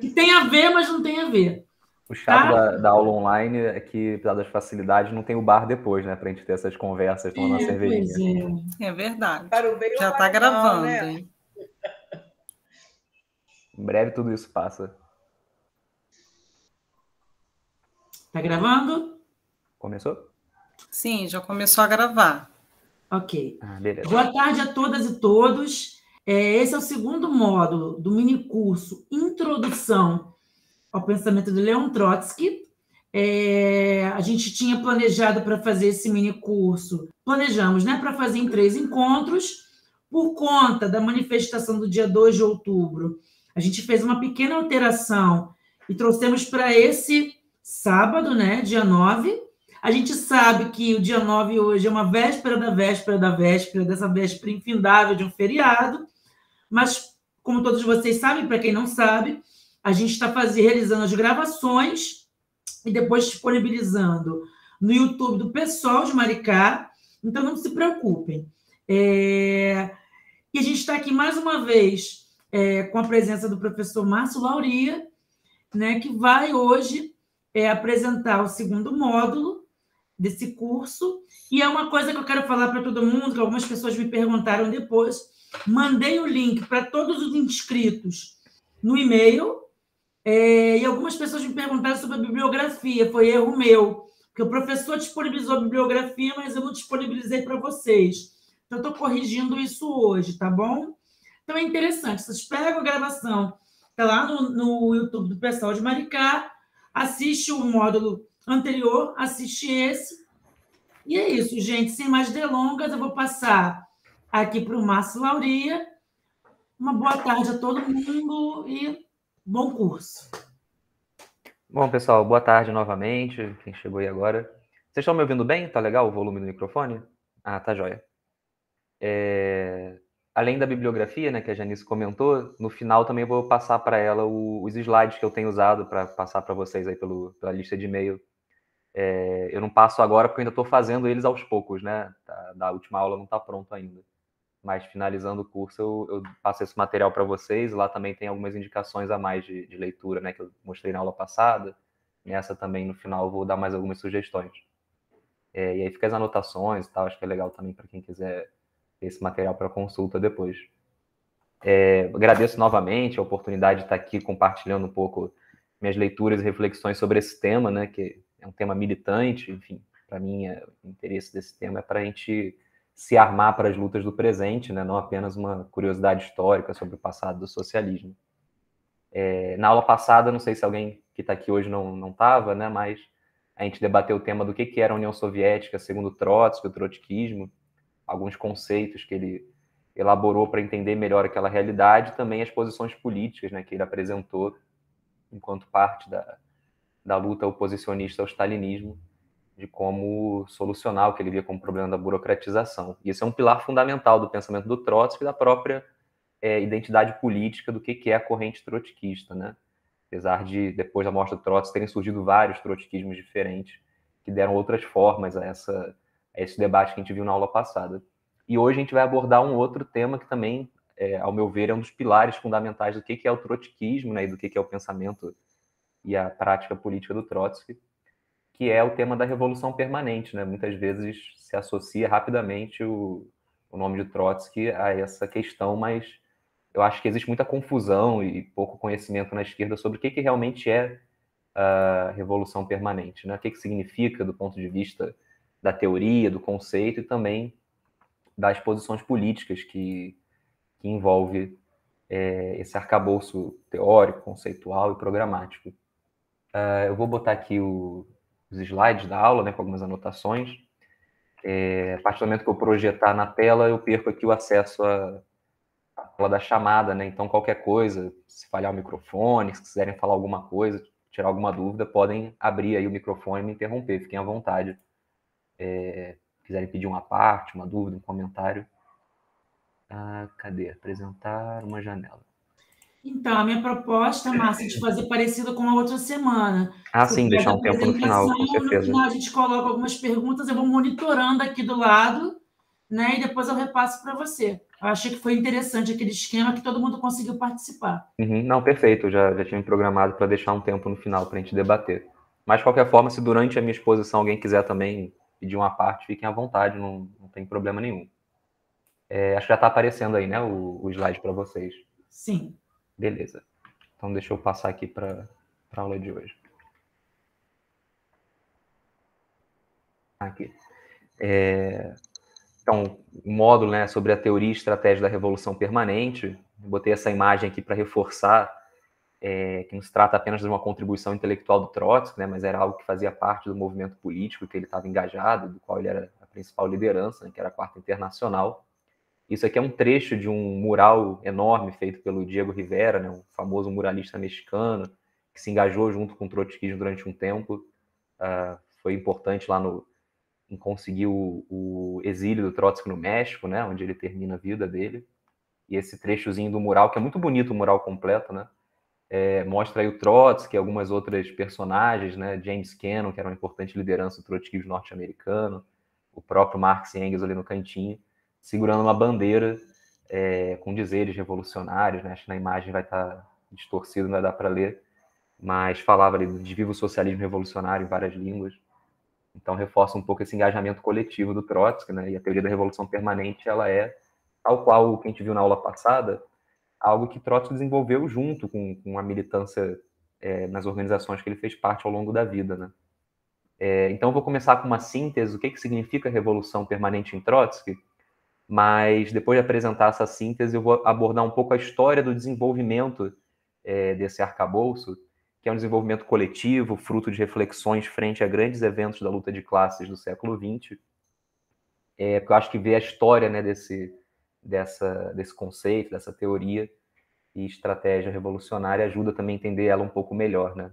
Que tem a ver, mas não tem a ver. O chato tá? da, da, aula online é que, apesar das facilidades, não tem o bar depois, né? Pra gente ter essas conversas tomando é, uma cervejinha. É. é verdade. Já tá gravando, né? hein? Em breve tudo isso passa. Tá gravando? Começou? Sim, já começou a gravar. Ok. Ah, Boa tarde a todas e todos. É, esse é o segundo módulo do mini curso Introdução ao Pensamento de Leon Trotsky. É, a gente tinha planejado para fazer esse mini curso, planejamos né, para fazer em três encontros, por conta da manifestação do dia 2 de outubro. A gente fez uma pequena alteração e trouxemos para esse sábado, né, dia 9. A gente sabe que o dia 9 hoje é uma véspera da véspera da véspera, dessa véspera infindável de um feriado. Mas, como todos vocês sabem, para quem não sabe, a gente está realizando as gravações e depois disponibilizando no YouTube do pessoal de Maricá. Então, não se preocupem. É... E a gente está aqui mais uma vez é, com a presença do professor Márcio Lauria, né, que vai hoje é, apresentar o segundo módulo desse curso. E é uma coisa que eu quero falar para todo mundo, que algumas pessoas me perguntaram depois. Mandei o link para todos os inscritos no e-mail, é, e algumas pessoas me perguntaram sobre a bibliografia. Foi erro meu, porque o professor disponibilizou a bibliografia, mas eu não disponibilizei para vocês. Então, estou corrigindo isso hoje, tá bom? Então, é interessante. Vocês pegam a gravação, está lá no, no YouTube do pessoal de Maricá, assiste o módulo anterior, assiste esse. E é isso, gente. Sem mais delongas, eu vou passar aqui para o Márcio Lauria. Uma boa tarde a todo mundo e bom curso. Bom, pessoal, boa tarde novamente. Quem chegou aí agora. Vocês estão me ouvindo bem? Tá legal o volume do microfone? Ah, tá joia. É... Além da bibliografia, né, que a Janice comentou, no final também vou passar para ela o, os slides que eu tenho usado para passar para vocês aí pelo, pela lista de e-mail. É... Eu não passo agora porque eu ainda estou fazendo eles aos poucos, né? Da, da última aula não está pronto ainda mas finalizando o curso eu, eu passo esse material para vocês. Lá também tem algumas indicações a mais de, de, leitura, né, que eu mostrei na aula passada. Nessa também no final eu vou dar mais algumas sugestões. É, e aí fica as anotações e tal. Acho que é legal também para quem quiser esse material para consulta depois. É, agradeço novamente a oportunidade de estar aqui compartilhando um pouco minhas leituras e reflexões sobre esse tema, né, que é um tema militante. Enfim, para mim é, o interesse desse tema é para a gente se armar para as lutas do presente, né? não apenas uma curiosidade histórica sobre o passado do socialismo. É, na aula passada, não sei se alguém que está aqui hoje não estava, né? mas a gente debateu o tema do que, que era a União Soviética segundo Trotsky, o trotskismo, alguns conceitos que ele elaborou para entender melhor aquela realidade, também as posições políticas né, que ele apresentou enquanto parte da, da luta oposicionista ao stalinismo de como solucionar o que ele via como problema da burocratização. E esse é um pilar fundamental do pensamento do Trotsky e da própria é, identidade política do que, que é a corrente trotskista, né? Apesar de, depois da morte do Trotsky, terem surgido vários trotskismos diferentes que deram outras formas a, essa, a esse debate que a gente viu na aula passada. E hoje a gente vai abordar um outro tema que também, é, ao meu ver, é um dos pilares fundamentais do que, que é o trotskismo né, e do que, que é o pensamento e a prática política do Trotsky, que é o tema da revolução permanente. Né? Muitas vezes se associa rapidamente o, o nome de Trotsky a essa questão, mas eu acho que existe muita confusão e pouco conhecimento na esquerda sobre o que, que realmente é a revolução permanente, né? o que, que significa do ponto de vista da teoria, do conceito e também das posições políticas que, que envolve é, esse arcabouço teórico, conceitual e programático. Uh, eu vou botar aqui o, os slides da aula, né, com algumas anotações. É, a partir do momento que eu projetar na tela, eu perco aqui o acesso à, à tela da chamada, né? Então, qualquer coisa, se falhar o microfone, se quiserem falar alguma coisa, tirar alguma dúvida, podem abrir aí o microfone e me interromper, fiquem à vontade. É, quiserem pedir uma parte, uma dúvida, um comentário. Ah, cadê? Apresentar uma janela. Então, a minha proposta, Márcia, é de fazer parecido com a outra semana. Ah, sim, deixar um tempo no final, com certeza. No final a gente coloca algumas perguntas, eu vou monitorando aqui do lado, né? E depois eu repasso para você. Eu achei que foi interessante aquele esquema que todo mundo conseguiu participar. Uhum, não, perfeito. Eu já, já tinha me programado para deixar um tempo no final para a gente debater. Mas, de qualquer forma, se durante a minha exposição alguém quiser também pedir uma parte, fiquem à vontade, não, não tem problema nenhum. É, acho que já está aparecendo aí, né, o, o slide para vocês. Sim. Beleza. Então, deixa eu passar aqui para a aula de hoje. Aqui. É, então, módulo né, sobre a teoria e estratégia da revolução permanente. botei essa imagem aqui para reforçar é, que não se trata apenas de uma contribuição intelectual do Trotsky, né, mas era algo que fazia parte do movimento político que ele estava engajado, do qual ele era a principal liderança, né, que era a Quarta Internacional. Isso aqui é um trecho de um mural enorme feito pelo Diego Rivera, né, um famoso muralista mexicano, que se engajou junto com o trotskismo durante um tempo. Uh, foi importante lá no, em conseguir o, o, exílio do Trotsky no México, né, onde ele termina a vida dele. E esse trechozinho do mural, que é muito bonito o mural completo, né, é, mostra aí o Trotsky, algumas outras personagens, né? James Cannon, que era uma importante liderança do trotskismo norte-americano, o próprio Marx e Engels ali no cantinho, segurando uma bandeira é, com dizeres revolucionários, né? Acho que na imagem vai estar tá distorcido, não vai dar para ler, mas falava ali de vivo socialismo revolucionário em várias línguas. Então reforça um pouco esse engajamento coletivo do Trotsky, né? E a teoria da revolução permanente, ela é tal qual o que a gente viu na aula passada, algo que Trotsky desenvolveu junto com, com a militância é, nas organizações que ele fez parte ao longo da vida, né? É, então, vou começar com uma síntese do que, que significa revolução permanente em Trotsky, mas depois de apresentar essa síntese, eu vou abordar um pouco a história do desenvolvimento é, desse arcabouço, que é um desenvolvimento coletivo, fruto de reflexões frente a grandes eventos da luta de classes do século XX, é, porque eu acho que ver a história né, desse, dessa, desse conceito, dessa teoria e estratégia revolucionária ajuda também a entender ela um pouco melhor, né?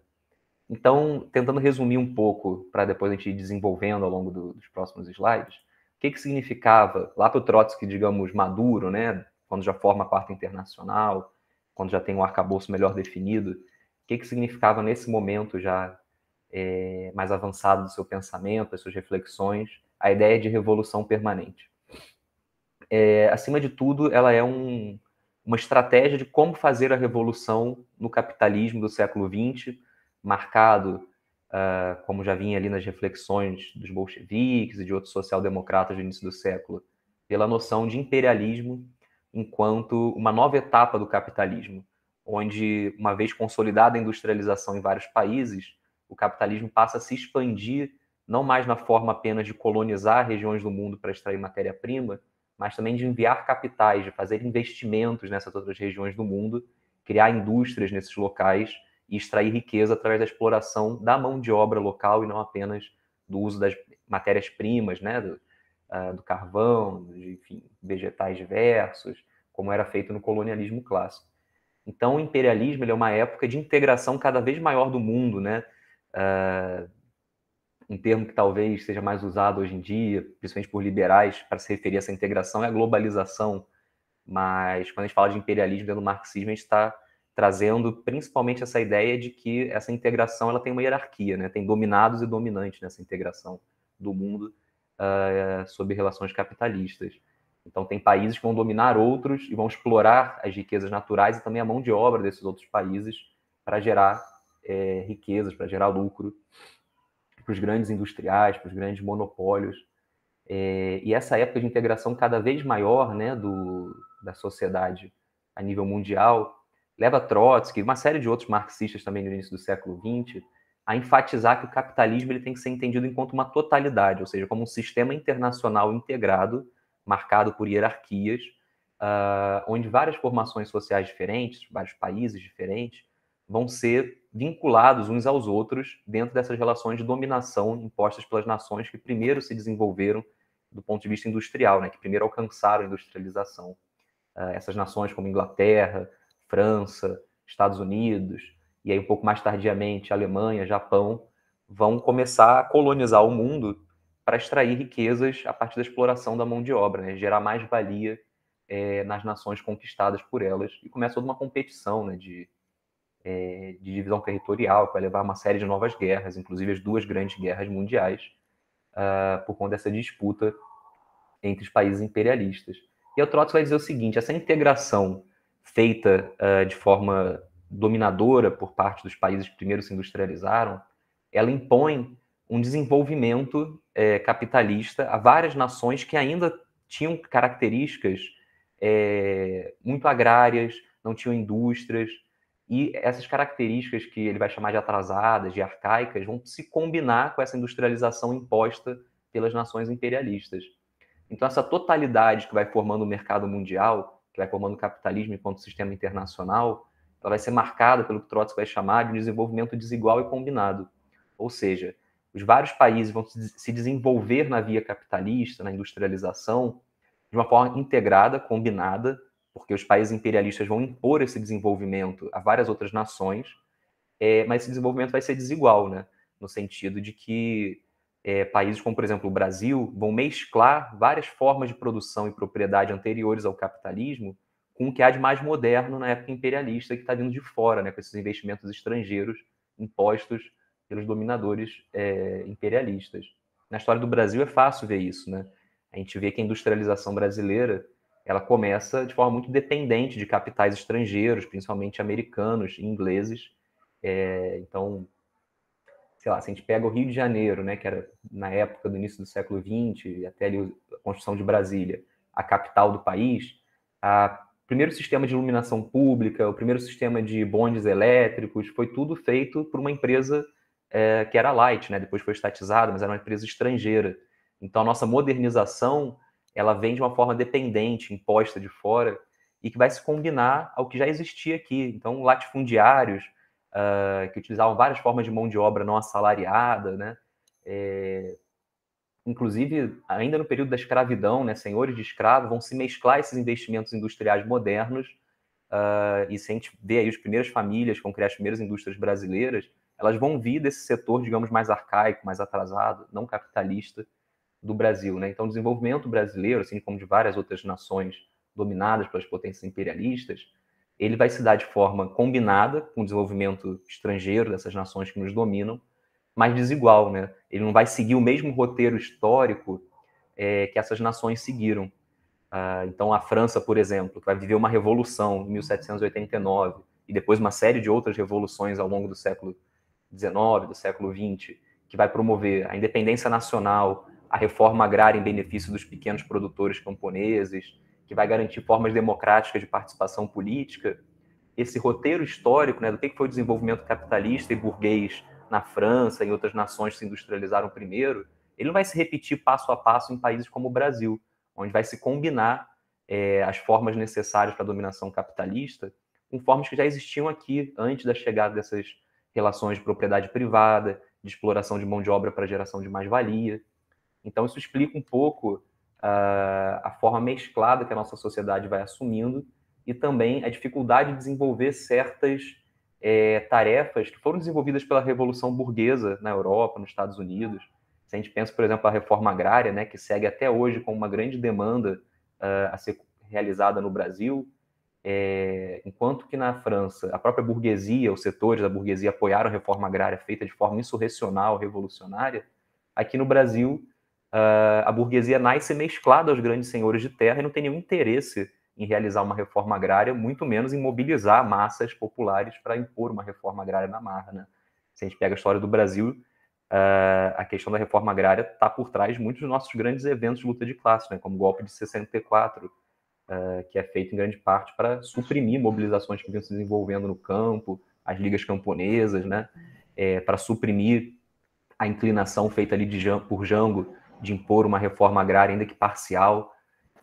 Então, tentando resumir um pouco, para depois a gente ir desenvolvendo ao longo do, dos próximos slides, o que, que significava, lá para o Trotsky, digamos, maduro, né, quando já forma a Quarta Internacional, quando já tem um arcabouço melhor definido, o que, que significava nesse momento já é, mais avançado do seu pensamento, das suas reflexões, a ideia de revolução permanente. É, acima de tudo, ela é um, uma estratégia de como fazer a revolução no capitalismo do século XX, marcado, uh, como já vinha ali nas reflexões dos bolcheviques e de outros social-democratas do início do século, pela noção de imperialismo enquanto uma nova etapa do capitalismo, onde, uma vez consolidada a industrialização em vários países, o capitalismo passa a se expandir não mais na forma apenas de colonizar regiões do mundo para extrair matéria-prima, mas também de enviar capitais, de fazer investimentos nessas outras regiões do mundo, criar indústrias nesses locais e extrair riqueza através da exploração da mão de obra local e não apenas do uso das matérias-primas, né, do, uh, do carvão, de, enfim, vegetais diversos, como era feito no colonialismo clássico. Então, o imperialismo é uma época de integração cada vez maior do mundo, né? Uh, um termo que talvez seja mais usado hoje em dia, principalmente por liberais, para se referir a essa integração, é a globalização. Mas quando a gente fala de imperialismo dentro do marxismo, a gente está trazendo principalmente essa ideia de que essa integração ela tem uma hierarquia, né? tem dominados e dominantes nessa integração do mundo uh, sob relações capitalistas. Então, tem países que vão dominar outros e vão explorar as riquezas naturais e também a mão de obra desses outros países para gerar é, riquezas, para gerar lucro para os grandes industriais, para os grandes monopólios. É, e essa época de integração cada vez maior né, do, da sociedade a nível mundial leva Trotsky uma série de outros marxistas também no início do século XX a enfatizar que o capitalismo ele tem que ser entendido enquanto uma totalidade, ou seja, como um sistema internacional integrado, marcado por hierarquias, uh, onde várias formações sociais diferentes, vários países diferentes, vão ser vinculados uns aos outros dentro dessas relações de dominação impostas pelas nações que primeiro se desenvolveram do ponto de vista industrial, né, que primeiro alcançaram a industrialização. Uh, essas nações como Inglaterra, França, Estados Unidos, e aí um pouco mais tardiamente Alemanha, Japão, vão começar a colonizar o mundo para extrair riquezas a partir da exploração da mão de obra, né, gerar mais valia é, nas nações conquistadas por elas. E começa toda uma competição né, de é, de divisão territorial, que vai levar a uma série de novas guerras, inclusive as duas grandes guerras mundiais, uh, por conta dessa disputa entre os países imperialistas. E o Trotsky vai dizer o seguinte: essa integração feita uh, de forma dominadora por parte dos países que primeiro se industrializaram, ela impõe um desenvolvimento é, capitalista a várias nações que ainda tinham características é, muito agrárias, não tinham indústrias, e essas características que ele vai chamar de atrasadas, de arcaicas, vão se combinar com essa industrialização imposta pelas nações imperialistas. Então, essa totalidade que vai formando o mercado mundial, que vai formando o capitalismo enquanto sistema internacional, ela vai ser marcada pelo que Trotsky vai chamar de um desenvolvimento desigual e combinado. Ou seja, os vários países vão se desenvolver na via capitalista, na industrialização, de uma forma integrada, combinada, porque os países imperialistas vão impor esse desenvolvimento a várias outras nações, é, mas esse desenvolvimento vai ser desigual, né? no sentido de que é, países como, por exemplo, o Brasil vão mesclar várias formas de produção e propriedade anteriores ao capitalismo com o que há de mais moderno na época imperialista que está vindo de fora, né, com esses investimentos estrangeiros impostos pelos dominadores é, imperialistas. Na história do Brasil é fácil ver isso, né? A gente vê que a industrialização brasileira ela começa de forma muito dependente de capitais estrangeiros, principalmente americanos e ingleses. É, então, sei lá, se a gente pega o Rio de Janeiro, né, que era na época do início do século XX, até ali a construção de Brasília, a capital do país, a primeiro sistema de iluminação pública, o primeiro sistema de bondes elétricos, foi tudo feito por uma empresa é, que era light, né? Depois foi estatizada, mas era uma empresa estrangeira. Então a nossa modernização ela vem de uma forma dependente, imposta de fora, e que vai se combinar ao que já existia aqui. Então latifundiários uh, que utilizavam várias formas de mão de obra não assalariada, né? É, inclusive, ainda no período da escravidão, né, senhores de escravo vão se mesclar esses investimentos industriais modernos, uh, e se a gente vê aí as primeiras famílias vão criar as primeiras indústrias brasileiras, elas vão vir desse setor, digamos, mais arcaico, mais atrasado, não capitalista do Brasil. Né? Então, o desenvolvimento brasileiro, assim como de várias outras nações dominadas pelas potências imperialistas, ele vai se dar de forma combinada com o desenvolvimento estrangeiro dessas nações que nos dominam, mais desigual, né? Ele não vai seguir o mesmo roteiro histórico é, que essas nações seguiram. Ah, então, a França, por exemplo, que vai viver uma revolução em 1789 e depois uma série de outras revoluções ao longo do século XIX, do século XX, que vai promover a independência nacional, a reforma agrária em benefício dos pequenos produtores camponeses, que vai garantir formas democráticas de participação política. Esse roteiro histórico né, do que foi o desenvolvimento capitalista e burguês na França e outras nações que se industrializaram primeiro, ele não vai se repetir passo a passo em países como o Brasil, onde vai se combinar é, as formas necessárias para a dominação capitalista com formas que já existiam aqui antes da chegada dessas relações de propriedade privada, de exploração de mão de obra para geração de mais-valia. Então, isso explica um pouco uh, a forma mesclada que a nossa sociedade vai assumindo e também a dificuldade de desenvolver certas é, tarefas que foram desenvolvidas pela Revolução Burguesa na Europa, nos Estados Unidos. Se a gente pensa, por exemplo, a reforma agrária, né, que segue até hoje com uma grande demanda uh, a ser realizada no Brasil, é, enquanto que na França a própria burguesia, os setores da burguesia apoiaram a reforma agrária feita de forma insurrecional, revolucionária, aqui no Brasil uh, a burguesia nasce mesclada aos grandes senhores de terra e não tem nenhum interesse em realizar uma reforma agrária, muito menos em mobilizar massas populares para impor uma reforma agrária na marra. Né? Se a gente pega a história do Brasil, uh, a questão da reforma agrária está por trás de muitos dos nossos grandes eventos de luta de classe, né? como o golpe de 64, uh, ah, que é feito em grande parte para suprimir mobilizações que vinham se desenvolvendo no campo, as ligas camponesas, né? É, para suprimir a inclinação feita ali de, por Jango de impor uma reforma agrária, ainda que parcial,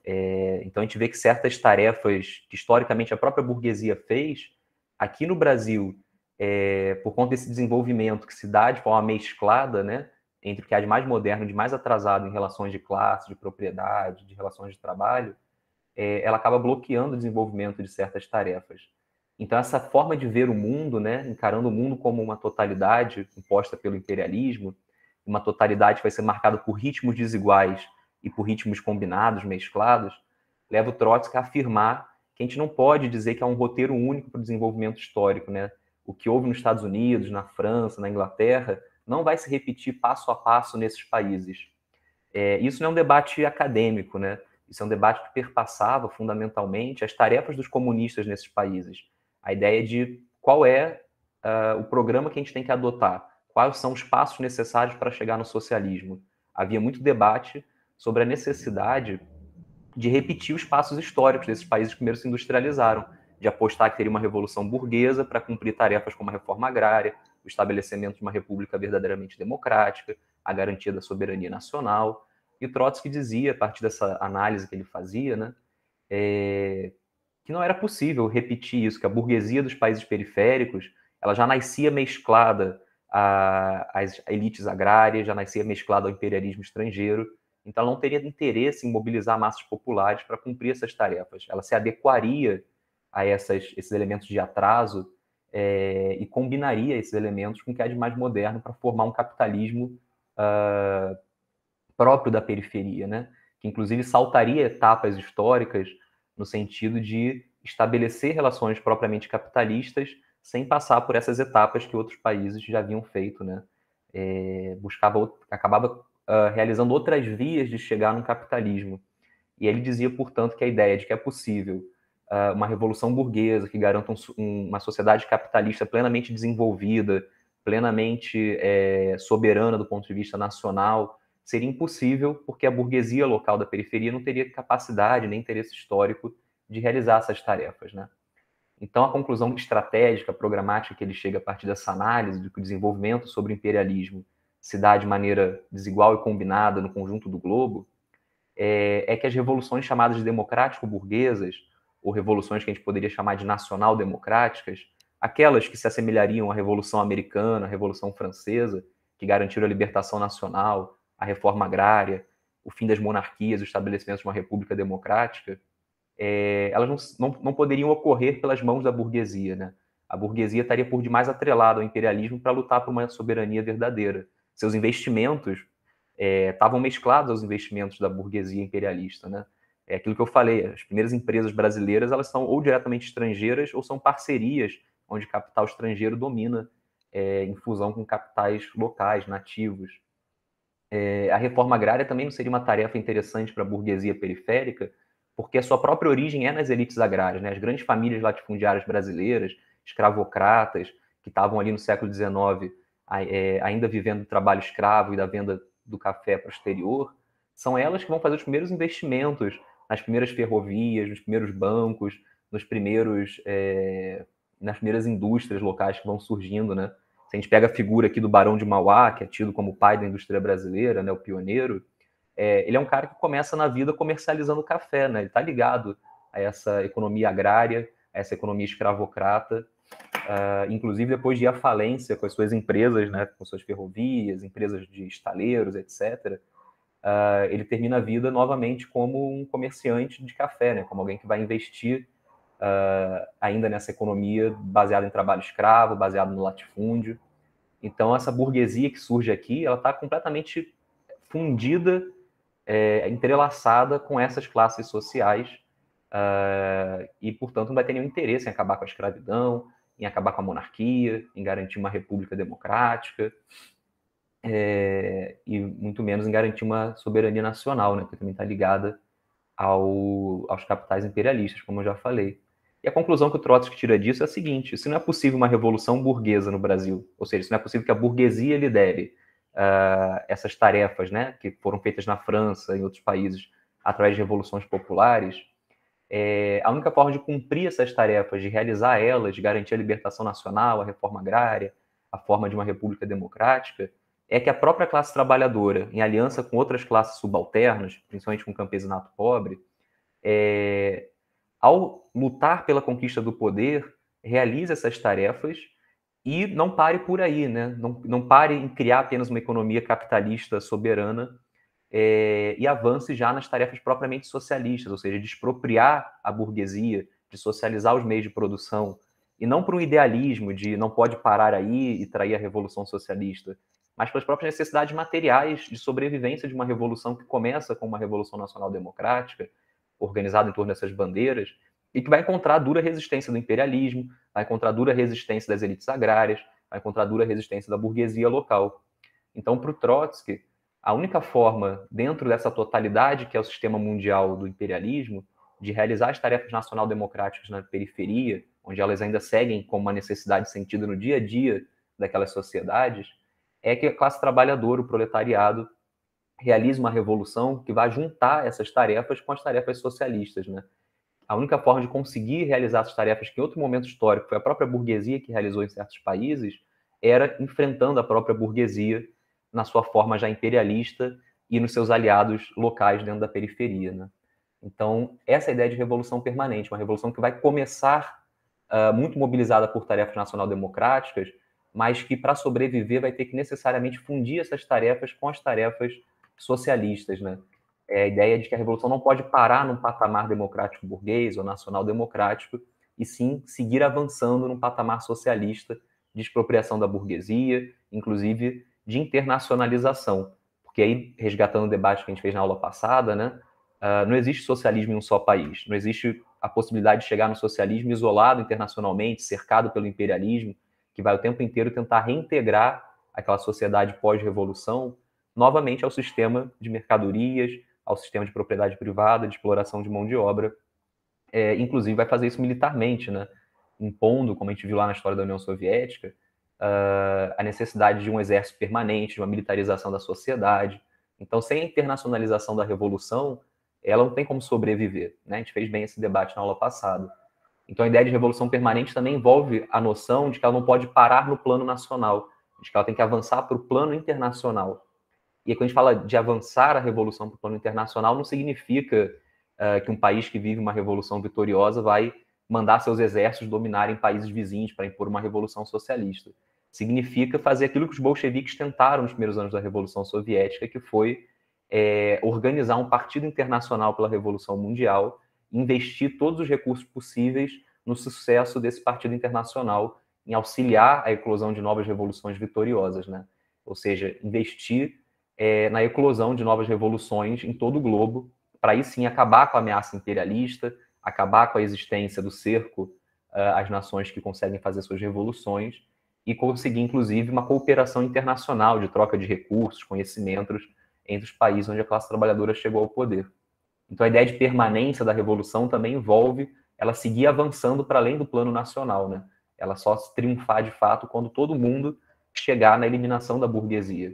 é, então a gente vê que certas tarefas que historicamente a própria burguesia fez, aqui no Brasil, é, por conta desse desenvolvimento que se dá de forma mesclada, né, entre o que há de mais moderno e de mais atrasado em relações de classe, de propriedade, de relações de trabalho, é, ela acaba bloqueando o desenvolvimento de certas tarefas. Então essa forma de ver o mundo, né, encarando o mundo como uma totalidade imposta pelo imperialismo, uma totalidade que vai ser marcada por ritmos desiguais e por ritmos combinados, mesclados, leva o Trotsky a afirmar que a gente não pode dizer que há um roteiro único para o desenvolvimento histórico, né? O que houve nos Estados Unidos, na França, na Inglaterra, não vai se repetir passo a passo nesses países. É, isso não é um debate acadêmico, né? Isso é um debate que perpassava fundamentalmente as tarefas dos comunistas nesses países. A ideia de qual é uh, o programa que a gente tem que adotar, quais são os passos necessários para chegar no socialismo. Havia muito debate sobre a necessidade de repetir os passos históricos desses países que primeiro se industrializaram, de apostar que teria uma revolução burguesa para cumprir tarefas como a reforma agrária, o estabelecimento de uma república verdadeiramente democrática, a garantia da soberania nacional. E Trotsky dizia, a partir dessa análise que ele fazia, né, é, que não era possível repetir isso, que a burguesia dos países periféricos ela já nascia mesclada às elites agrárias, já nascia mesclada ao imperialismo estrangeiro, então ela não teria interesse em mobilizar massas populares para cumprir essas tarefas. Ela se adequaria a essas, esses elementos de atraso é, e combinaria esses elementos com o que há de mais moderno para formar um capitalismo uh, próprio da periferia, né? que inclusive saltaria etapas históricas no sentido de estabelecer relações propriamente capitalistas sem passar por essas etapas que outros países já haviam feito, né? É, buscava, acabava uh, realizando outras vias de chegar no capitalismo. E ele dizia, portanto, que a ideia de que é possível uh, uma revolução burguesa que garanta um, um, uma sociedade capitalista plenamente desenvolvida, plenamente é, soberana do ponto de vista nacional, seria impossível porque a burguesia local da periferia não teria capacidade nem interesse histórico de realizar essas tarefas, né? Então, a conclusão estratégica, programática que ele chega a partir dessa análise de que o desenvolvimento sobre o imperialismo se dá de maneira desigual e combinada no conjunto do globo, é, é que as revoluções chamadas de democrático-burguesas, ou revoluções que a gente poderia chamar de nacional-democráticas, aquelas que se assemelhariam à Revolução Americana, à Revolução Francesa, que garantiram a libertação nacional, a reforma agrária, o fim das monarquias, o estabelecimento de uma república democrática, é, elas não, não, não, poderiam ocorrer pelas mãos da burguesia. Né? A burguesia estaria por demais atrelada ao imperialismo para lutar por uma soberania verdadeira. Seus investimentos é, estavam mesclados aos investimentos da burguesia imperialista. Né? É aquilo que eu falei, as primeiras empresas brasileiras elas são ou diretamente estrangeiras ou são parcerias onde capital estrangeiro domina é, em fusão com capitais locais, nativos. É, a reforma agrária também não seria uma tarefa interessante para a burguesia periférica, porque a sua própria origem é nas elites agrárias, né? As grandes famílias latifundiárias brasileiras, escravocratas, que estavam ali no século XIX é, ainda vivendo do trabalho escravo e da venda do café para o exterior, são elas que vão fazer os primeiros investimentos nas primeiras ferrovias, nos primeiros bancos, nos primeiros, é, nas primeiras indústrias locais que vão surgindo, né? Se a gente pega a figura aqui do Barão de Mauá, que é tido como pai da indústria brasileira, né, o pioneiro, é, ele é um cara que começa na vida comercializando café, né? Ele está ligado a essa economia agrária, a essa economia escravocrata, uh, inclusive depois de à falência com as suas empresas, né, com suas ferrovias, empresas de estaleiros, etc. Uh, ah, ele termina a vida novamente como um comerciante de café, né, como alguém que vai investir uh, ainda nessa economia baseada em trabalho escravo, baseado no latifúndio. Então, essa burguesia que surge aqui, ela está completamente fundida, é, entrelaçada com essas classes sociais uh, e, portanto, não vai ter nenhum interesse em acabar com a escravidão, em acabar com a monarquia, em garantir uma república democrática, é, e muito menos em garantir uma soberania nacional, né, que também está ligada ao, aos capitais imperialistas, como eu já falei. E a conclusão que o Trotsky tira disso é a seguinte: se não é possível uma revolução burguesa no Brasil, ou seja, se não é possível que a burguesia lidere uh, essas tarefas, né, que foram feitas na França e em outros países através de revoluções populares, é, a única forma de cumprir essas tarefas, de realizar elas, de garantir a libertação nacional, a reforma agrária, a forma de uma república democrática, é que a própria classe trabalhadora, em aliança com outras classes subalternas, principalmente com o campesinato pobre, é, ao lutar pela conquista do poder, realize essas tarefas e não pare por aí, né? Não, não pare em criar apenas uma economia capitalista soberana é, e avance já nas tarefas propriamente socialistas, ou seja, de expropriar a burguesia, de socializar os meios de produção, e não por um idealismo de não pode parar aí e trair a revolução socialista, mas pelas próprias necessidades materiais de sobrevivência de uma revolução que começa com uma revolução nacional democrática, organizada em torno dessas bandeiras, e que vai encontrar dura resistência do imperialismo, vai encontrar dura resistência das elites agrárias, vai encontrar dura resistência da burguesia local. Então, para o Trotsky, a única forma, dentro dessa totalidade que é o sistema mundial do imperialismo, de realizar as tarefas nacional-democráticas na periferia, onde elas ainda seguem como uma necessidade sentida no dia a dia daquelas sociedades, é que a classe trabalhadora, o proletariado, realize uma revolução que vai juntar essas tarefas com as tarefas socialistas, né? A única forma de conseguir realizar essas tarefas que em outro momento histórico foi a própria burguesia que realizou em certos países, era enfrentando a própria burguesia na sua forma já imperialista e nos seus aliados locais dentro da periferia, né? Então, essa é ideia de revolução permanente, uma revolução que vai começar uh, muito mobilizada por tarefas nacional-democráticas, mas que, para sobreviver, vai ter que necessariamente fundir essas tarefas com as tarefas socialistas. Né? É a ideia de que a revolução não pode parar num patamar democrático burguês ou nacional-democrático, e sim seguir avançando num patamar socialista de expropriação da burguesia, inclusive de internacionalização. Porque aí, resgatando o debate que a gente fez na aula passada, né, Uh, não existe socialismo em um só país. Não existe a possibilidade de chegar no socialismo isolado internacionalmente, cercado pelo imperialismo, que vai o tempo inteiro tentar reintegrar aquela sociedade pós-revolução novamente ao sistema de mercadorias, ao sistema de propriedade privada, de exploração de mão de obra. É, inclusive, vai fazer isso militarmente, né? impondo, como a gente viu lá na história da União Soviética, uh, a necessidade de um exército permanente, de uma militarização da sociedade. Então, sem a internacionalização da revolução, ela não tem como sobreviver. Né? A gente fez bem esse debate na aula passada. Então, a ideia de revolução permanente também envolve a noção de que ela não pode parar no plano nacional, de que ela tem que avançar para o plano internacional. E quando a gente fala de avançar a revolução para o plano internacional, não significa uh, que um país que vive uma revolução vitoriosa vai mandar seus exércitos dominarem países vizinhos para impor uma revolução socialista. Significa fazer aquilo que os bolcheviques tentaram nos primeiros anos da Revolução Soviética, que foi é, organizar um partido internacional pela Revolução Mundial, investir todos os recursos possíveis no sucesso desse partido internacional, em auxiliar a eclosão de novas revoluções vitoriosas, né? Ou seja, investir é, na eclosão de novas revoluções em todo o globo, para aí sim acabar com a ameaça imperialista, acabar com a existência do cerco uh, às nações que conseguem fazer suas revoluções e conseguir, inclusive, uma cooperação internacional de troca de recursos, conhecimentos entre os países onde a classe trabalhadora chegou ao poder. Então, a ideia de permanência da revolução também envolve ela seguir avançando para além do plano nacional, né? Ela só se triunfar de fato quando todo mundo chegar na eliminação da burguesia.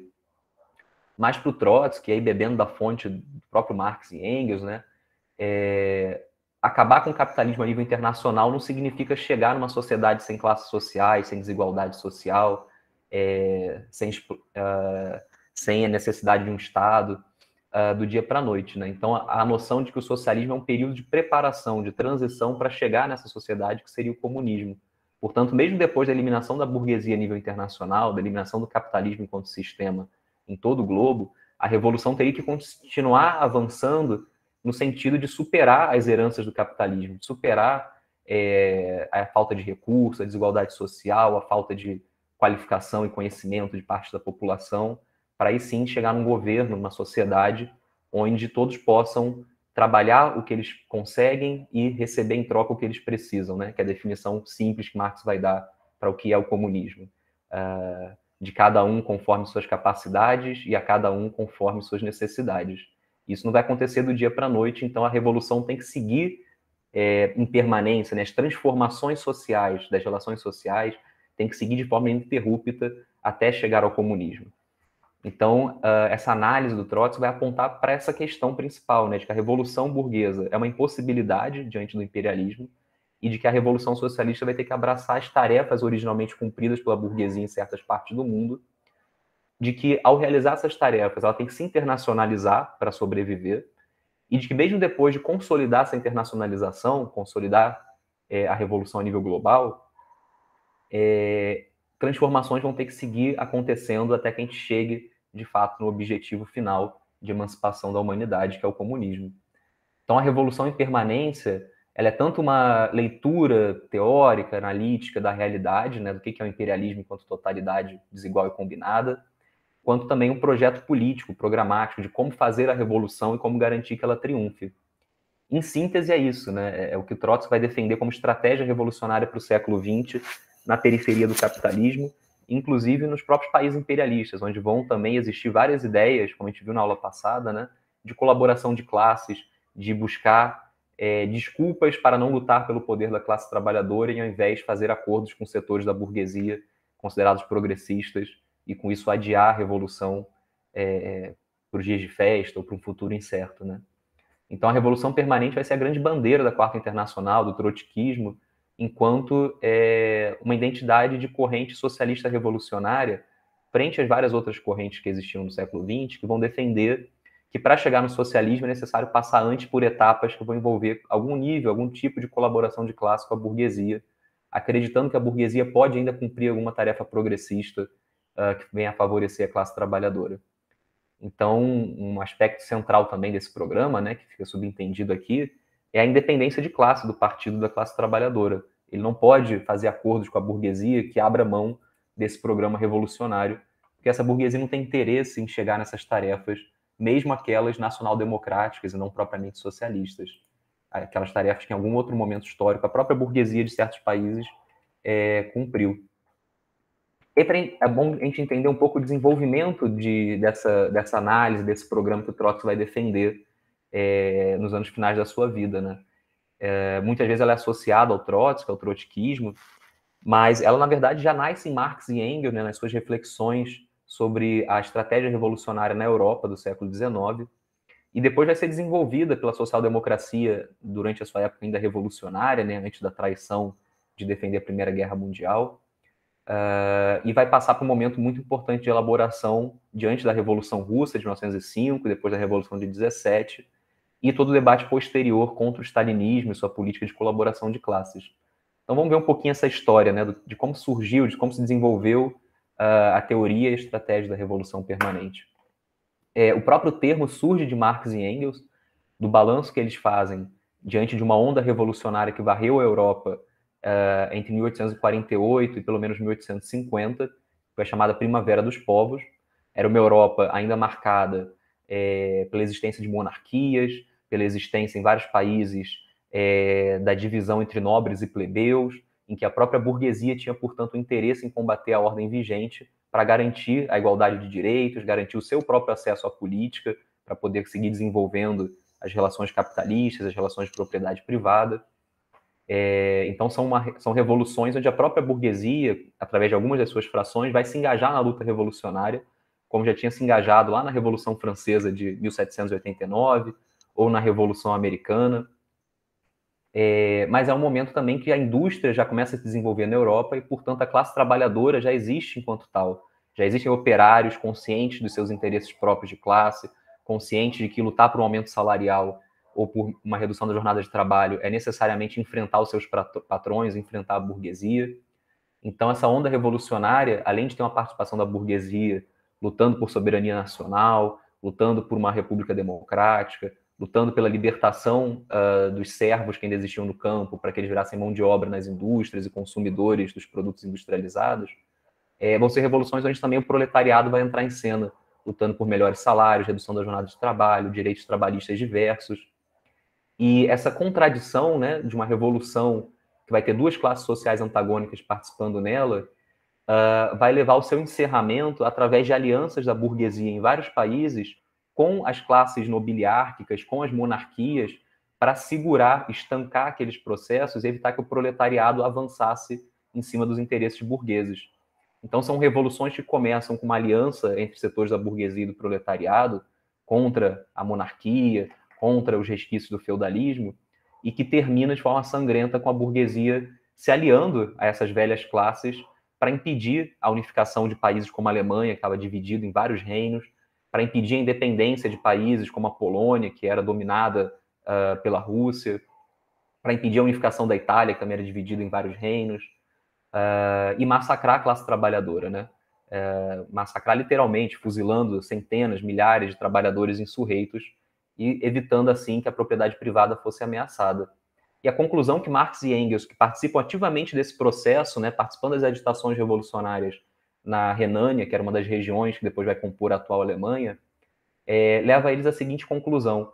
Mas para o Trotsky, aí bebendo da fonte do próprio Marx e Engels, né? É, acabar com o capitalismo a nível internacional não significa chegar numa sociedade sem classes sociais, sem desigualdade social, é, sem, uh, sem a necessidade de um Estado uh, do dia para a noite. Né? Então, a, a, noção de que o socialismo é um período de preparação, de transição para chegar nessa sociedade que seria o comunismo. Portanto, mesmo depois da eliminação da burguesia a nível internacional, da eliminação do capitalismo enquanto sistema em todo o globo, a revolução teria que continuar avançando no sentido de superar as heranças do capitalismo, superar é, a falta de recursos, a desigualdade social, a falta de qualificação e conhecimento de parte da população, para aí sim chegar num governo, numa sociedade onde todos possam trabalhar o que eles conseguem e receber em troca o que eles precisam, né? Que é a definição simples que Marx vai dar para o que é o comunismo. Uh, de cada um conforme suas capacidades e a cada um conforme suas necessidades. Isso não vai acontecer do dia para a noite, então a revolução tem que seguir é, em permanência, né? as transformações sociais das relações sociais tem que seguir de forma ininterrupta até chegar ao comunismo. Então, uh, essa análise do Trotsky vai apontar para essa questão principal, né, de que a revolução burguesa é uma impossibilidade diante do imperialismo e de que a revolução socialista vai ter que abraçar as tarefas originalmente cumpridas pela burguesia em certas partes do mundo, de que ao realizar essas tarefas ela tem que se internacionalizar para sobreviver e de que mesmo depois de consolidar essa internacionalização, consolidar é, a revolução a nível global, é, transformações vão ter que seguir acontecendo até que a gente chegue de fato, no objetivo final de emancipação da humanidade, que é o comunismo. Então, a revolução em permanência, ela é tanto uma leitura teórica, analítica da realidade, né, do que é o imperialismo enquanto totalidade desigual e combinada, quanto também um projeto político, programático, de como fazer a revolução e como garantir que ela triunfe. Em síntese, é isso, né? É o que Trotsky vai defender como estratégia revolucionária para o século XX, na periferia do capitalismo, inclusive nos próprios países imperialistas, onde vão também existir várias ideias, como a gente viu na aula passada, né, de colaboração de classes, de buscar é, desculpas para não lutar pelo poder da classe trabalhadora e, ao invés, fazer acordos com setores da burguesia considerados progressistas e, com isso, adiar a revolução é, para os dias de festa ou para um futuro incerto. Né? Então, a revolução permanente vai ser a grande bandeira da Quarta Internacional, do trotskismo, enquanto é, uma identidade de corrente socialista revolucionária frente às várias outras correntes que existiam no século XX, que vão defender que para chegar no socialismo é necessário passar antes por etapas que vão envolver algum nível, algum tipo de colaboração de classe com a burguesia, acreditando que a burguesia pode ainda cumprir alguma tarefa progressista uh, que venha a favorecer a classe trabalhadora. Então, um aspecto central também desse programa, né, que fica subentendido aqui, é a independência de classe do partido da classe trabalhadora. Ele não pode fazer acordos com a burguesia que abra mão desse programa revolucionário, porque essa burguesia não tem interesse em chegar nessas tarefas, mesmo aquelas nacional-democráticas e não propriamente socialistas. Aquelas tarefas que em algum outro momento histórico a própria burguesia de certos países é, cumpriu. é bom a gente entender um pouco o desenvolvimento de, dessa, dessa análise, desse programa que o Trotsky vai defender é, nos anos finais da sua vida, né? É, muitas vezes ela é associada ao Trotsky, ao trotskismo, mas ela, na verdade, já nasce em Marx e Engels, né, nas suas reflexões sobre a estratégia revolucionária na Europa do século XIX, e depois vai ser desenvolvida pela social-democracia durante a sua época ainda revolucionária, né, antes da traição de defender a Primeira Guerra Mundial, uh, e vai passar por um momento muito importante de elaboração diante da Revolução Russa de 1905, depois da Revolução de 17, e todo o debate posterior contra o stalinismo e sua política de colaboração de classes. Então vamos ver um pouquinho essa história, né, de como surgiu, de como se desenvolveu uh, a teoria e a estratégia da revolução permanente. É, o próprio termo surge de Marx e Engels, do balanço que eles fazem diante de uma onda revolucionária que varreu a Europa uh, entre 1848 e pelo menos 1850, foi a chamada Primavera dos Povos. Era uma Europa ainda marcada é, pela existência de monarquias, pela existência em vários países é, da divisão entre nobres e plebeus, em que a própria burguesia tinha, portanto, interesse em combater a ordem vigente para garantir a igualdade de direitos, garantir o seu próprio acesso à política, para poder seguir desenvolvendo as relações capitalistas, as relações de propriedade privada. É, então, são, uma, são revoluções onde a própria burguesia, através de algumas das suas frações, vai se engajar na luta revolucionária, como já tinha se engajado lá na Revolução Francesa de 1789, ou na Revolução Americana. É, mas é um momento também que a indústria já começa a se desenvolver na Europa e, portanto, a classe trabalhadora já existe enquanto tal. Já existem operários conscientes dos seus interesses próprios de classe, conscientes de que lutar por um aumento salarial ou por uma redução da jornada de trabalho é necessariamente enfrentar os seus patrões, enfrentar a burguesia. Então, essa onda revolucionária, além de ter uma participação da burguesia lutando por soberania nacional, lutando por uma república democrática, lutando pela libertação uh, dos servos que ainda existiam no campo, para que eles virassem mão de obra nas indústrias e consumidores dos produtos industrializados, é, vão ser revoluções onde também o proletariado vai entrar em cena, lutando por melhores salários, redução da jornada de trabalho, direitos trabalhistas diversos. E essa contradição né, de uma revolução que vai ter duas classes sociais antagônicas participando nela, uh, vai levar ao seu encerramento através de alianças da burguesia em vários países com as classes nobiliárquicas, com as monarquias, para segurar, estancar aqueles processos e evitar que o proletariado avançasse em cima dos interesses burgueses. Então, são revoluções que começam com uma aliança entre setores da burguesia e do proletariado contra a monarquia, contra os resquícios do feudalismo, e que termina de forma sangrenta com a burguesia se aliando a essas velhas classes para impedir a unificação de países como a Alemanha, que estava dividido em vários reinos, para impedir a independência de países como a Polônia, que era dominada uh, pela Rússia, para impedir a unificação da Itália, que também era dividida em vários reinos, uh, e massacrar a classe trabalhadora, né? Uh, massacrar literalmente, fuzilando centenas, milhares de trabalhadores insurreitos e evitando assim que a propriedade privada fosse ameaçada. E a conclusão que Marx e Engels, que participam ativamente desse processo, né, participando das agitações revolucionárias na Renânia, que era uma das regiões que depois vai compor a atual Alemanha, é, leva eles à seguinte conclusão: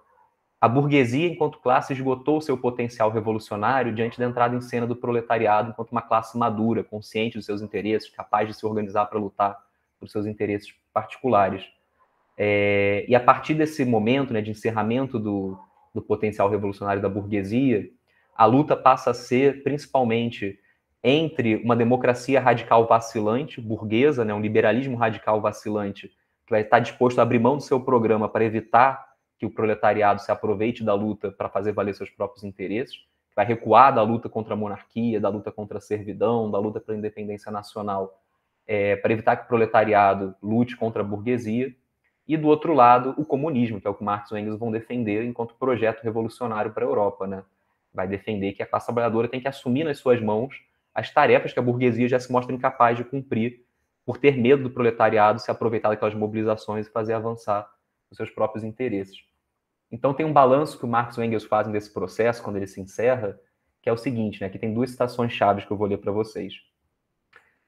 A burguesia, enquanto classe, esgotou seu potencial revolucionário diante da entrada em cena do proletariado enquanto uma classe madura, consciente dos seus interesses, capaz de se organizar para lutar por seus interesses particulares. É, e a partir desse momento né, de encerramento do, do potencial revolucionário da burguesia, a luta passa a ser principalmente entre uma democracia radical vacilante, burguesa, né, um liberalismo radical vacilante, que vai estar disposto a abrir mão do seu programa para evitar que o proletariado se aproveite da luta para fazer valer seus próprios interesses, que vai recuar da luta contra a monarquia, da luta contra a servidão, da luta pela independência nacional, é, para evitar que o proletariado lute contra a burguesia. E do outro lado, o comunismo, que é o que Marx e Engels vão defender enquanto projeto revolucionário para a Europa, né? Vai defender que a classe trabalhadora tem que assumir nas suas mãos as tarefas que a burguesia já se mostra incapaz de cumprir por ter medo do proletariado se aproveitar daquelas mobilizações e fazer avançar os seus próprios interesses. Então tem um balanço que o Marx e o Engels fazem desse processo quando ele se encerra, que é o seguinte, né? Aqui tem duas citações chaves que eu vou ler para vocês.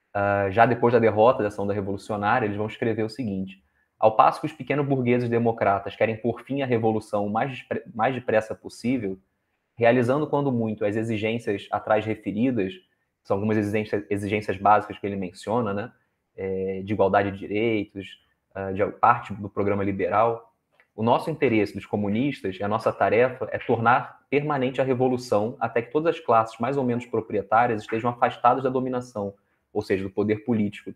Uh, já depois da derrota da ação da revolucionária, eles vão escrever o seguinte: ao passo que os pequenos burgueses democratas querem pôr fim à revolução o mais, mais depressa possível, realizando quando muito as exigências atrás referidas, são algumas exigências, exigências básicas que ele menciona, né? É, de igualdade de direitos, uh, de parte do programa liberal, o nosso interesse dos comunistas e a nossa tarefa é tornar permanente a revolução até que todas as classes mais ou menos proprietárias estejam afastadas da dominação, ou seja, do poder político,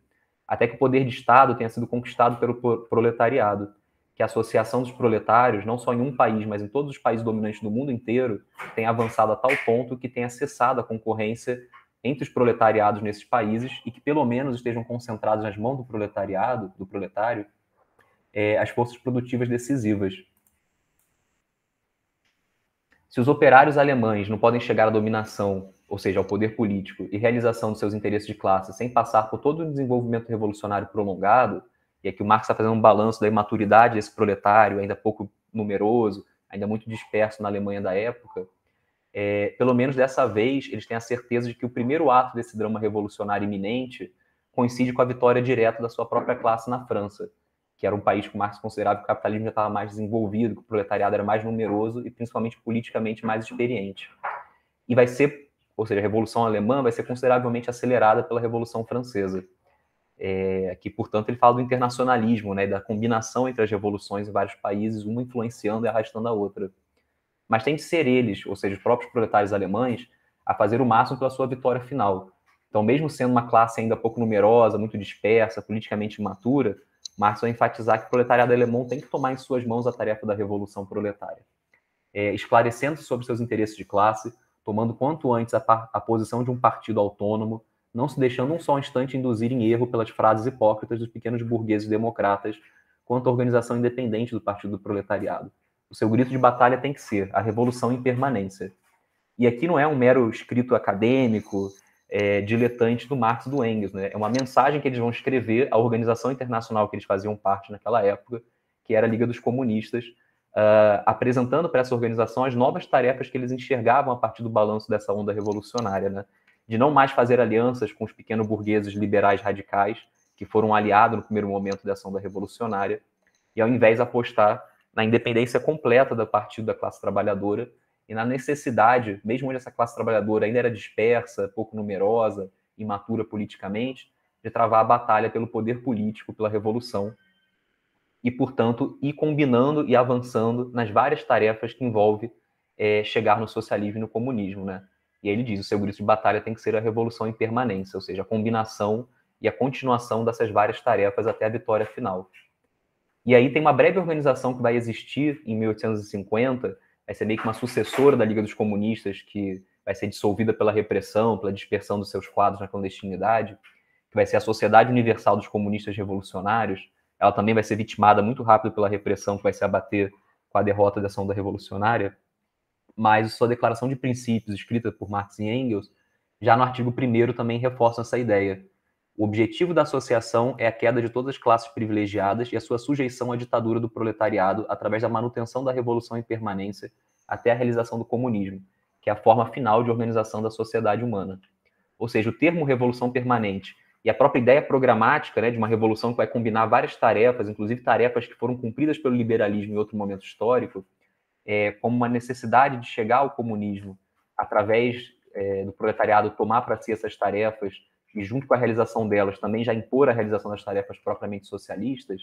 até que o poder de Estado tenha sido conquistado pelo proletariado, que a associação dos proletários, não só em um país, mas em todos os países dominantes do mundo inteiro, tenha avançado a tal ponto que tenha cessado a concorrência entre os proletariados nesses países e que pelo menos estejam concentrados nas mãos do proletariado, do proletário, é, as forças produtivas decisivas. Se os operários alemães não podem chegar à dominação, ou seja, ao poder político e realização dos seus interesses de classe sem passar por todo o desenvolvimento revolucionário prolongado, e aqui o Marx está fazendo um balanço da imaturidade desse proletário, ainda pouco numeroso, ainda muito disperso na Alemanha da época, é, pelo menos dessa vez eles têm a certeza de que o primeiro ato desse drama revolucionário iminente coincide com a vitória direta da sua própria classe na França, que era um país que Marx considerava que o capitalismo já estava mais desenvolvido, que o proletariado era mais numeroso e principalmente politicamente mais experiente. E vai ser, ou seja, a Revolução Alemã vai ser consideravelmente acelerada pela Revolução Francesa. É, que, portanto, ele fala do internacionalismo, né, da combinação entre as revoluções em vários países, uma influenciando e arrastando a outra. Mas tem de ser eles, ou seja, os próprios proletários alemães, a fazer o máximo pela sua vitória final. Então, mesmo sendo uma classe ainda pouco numerosa, muito dispersa, politicamente imatura, Marx vai enfatizar que o proletariado alemão tem que tomar em suas mãos a tarefa da revolução proletária, é, esclarecendo sobre seus interesses de classe, tomando quanto antes a, a, posição de um partido autônomo, não se deixando um só instante induzir em erro pelas frases hipócritas dos pequenos burgueses democratas quanto à organização independente do Partido do Proletariado. O seu grito de batalha tem que ser a revolução em permanência. E aqui não é um mero escrito acadêmico, é, diletante do Marx e do Engels. Né? É uma mensagem que eles vão escrever à organização internacional que eles faziam parte naquela época, que era a Liga dos Comunistas, uh, apresentando para essa organização as novas tarefas que eles enxergavam a partir do balanço dessa onda revolucionária, né? de não mais fazer alianças com os pequenos burgueses liberais radicais, que foram aliados no primeiro momento dessa onda revolucionária, e ao invés apostar na independência completa do partido da classe trabalhadora e na necessidade, mesmo onde essa classe trabalhadora ainda era dispersa, pouco numerosa, imatura politicamente, de travar a batalha pelo poder político, pela revolução, e, portanto, ir combinando e avançando nas várias tarefas que envolve é, chegar no socialismo e no comunismo, né? E aí ele diz, o seu grito de batalha tem que ser a revolução em permanência, ou seja, a combinação e a continuação dessas várias tarefas até a vitória final. E aí tem uma breve organização que vai existir em 1850, vai ser meio que uma sucessora da Liga dos Comunistas, que vai ser dissolvida pela repressão, pela dispersão dos seus quadros na clandestinidade, que vai ser a Sociedade Universal dos Comunistas Revolucionários. Ela também vai ser vitimada muito rápido pela repressão que vai se abater com a derrota da ação da revolucionária. Mas sua declaração de princípios, escrita por Marx e Engels, já no artigo 1 também reforça essa ideia. O objetivo da associação é a queda de todas as classes privilegiadas e a sua sujeição à ditadura do proletariado através da manutenção da revolução em permanência até a realização do comunismo, que é a forma final de organização da sociedade humana. Ou seja, o termo revolução permanente e a própria ideia programática né, de uma revolução que vai combinar várias tarefas, inclusive tarefas que foram cumpridas pelo liberalismo em outro momento histórico, é, como uma necessidade de chegar ao comunismo através é, do proletariado tomar para si essas tarefas e, junto com a realização delas, também já impor a realização das tarefas propriamente socialistas,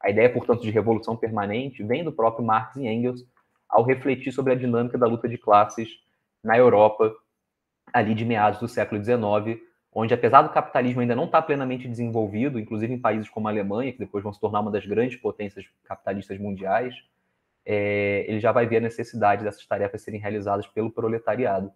a ideia, portanto, de revolução permanente vem do próprio Marx e Engels ao refletir sobre a dinâmica da luta de classes na Europa, ali de meados do século XIX, onde, apesar do capitalismo ainda não estar plenamente desenvolvido, inclusive em países como a Alemanha, que depois vão se tornar uma das grandes potências capitalistas mundiais, é, ele já vai ver a necessidade dessas tarefas serem realizadas pelo proletariado.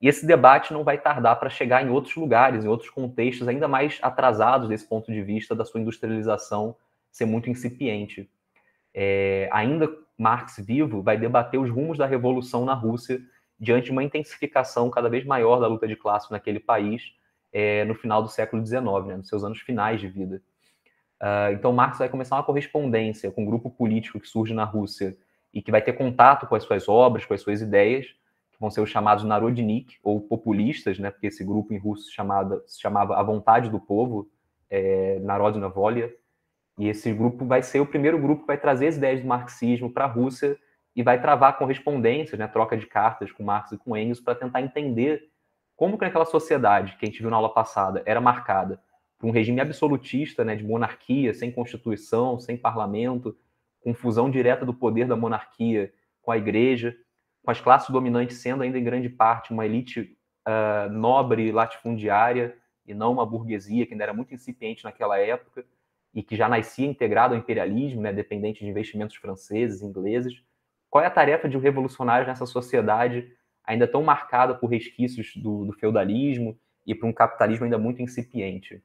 E esse debate não vai tardar para chegar em outros lugares, em outros contextos ainda mais atrasados desse ponto de vista da sua industrialização ser muito incipiente. É, ainda Marx vivo vai debater os rumos da revolução na Rússia diante de uma intensificação cada vez maior da luta de classe naquele país é, no final do século XIX, né, nos seus anos finais de vida. Uh, então Marx vai começar uma correspondência com um grupo político que surge na Rússia e que vai ter contato com as suas obras, com as suas ideias, vão ser os chamados Narodnik, ou populistas, né, porque esse grupo em russo se chamava, se chamava A Vontade do Povo, é, Narodna Volia, e esse grupo vai ser o primeiro grupo que vai trazer as ideias do marxismo para a Rússia e vai travar correspondências, né, troca de cartas com Marx e com Engels para tentar entender como que aquela sociedade que a gente viu na aula passada era marcada por um regime absolutista, né, de monarquia, sem constituição, sem parlamento, com fusão direta do poder da monarquia com a igreja, com as classes dominantes sendo ainda em grande parte uma elite uh, nobre latifundiária e não uma burguesia que ainda era muito incipiente naquela época e que já nascia integrado ao imperialismo, né, dependente de investimentos franceses, ingleses. Qual é a tarefa de um revolucionário nessa sociedade ainda tão marcada por resquícios do, do feudalismo e por um capitalismo ainda muito incipiente?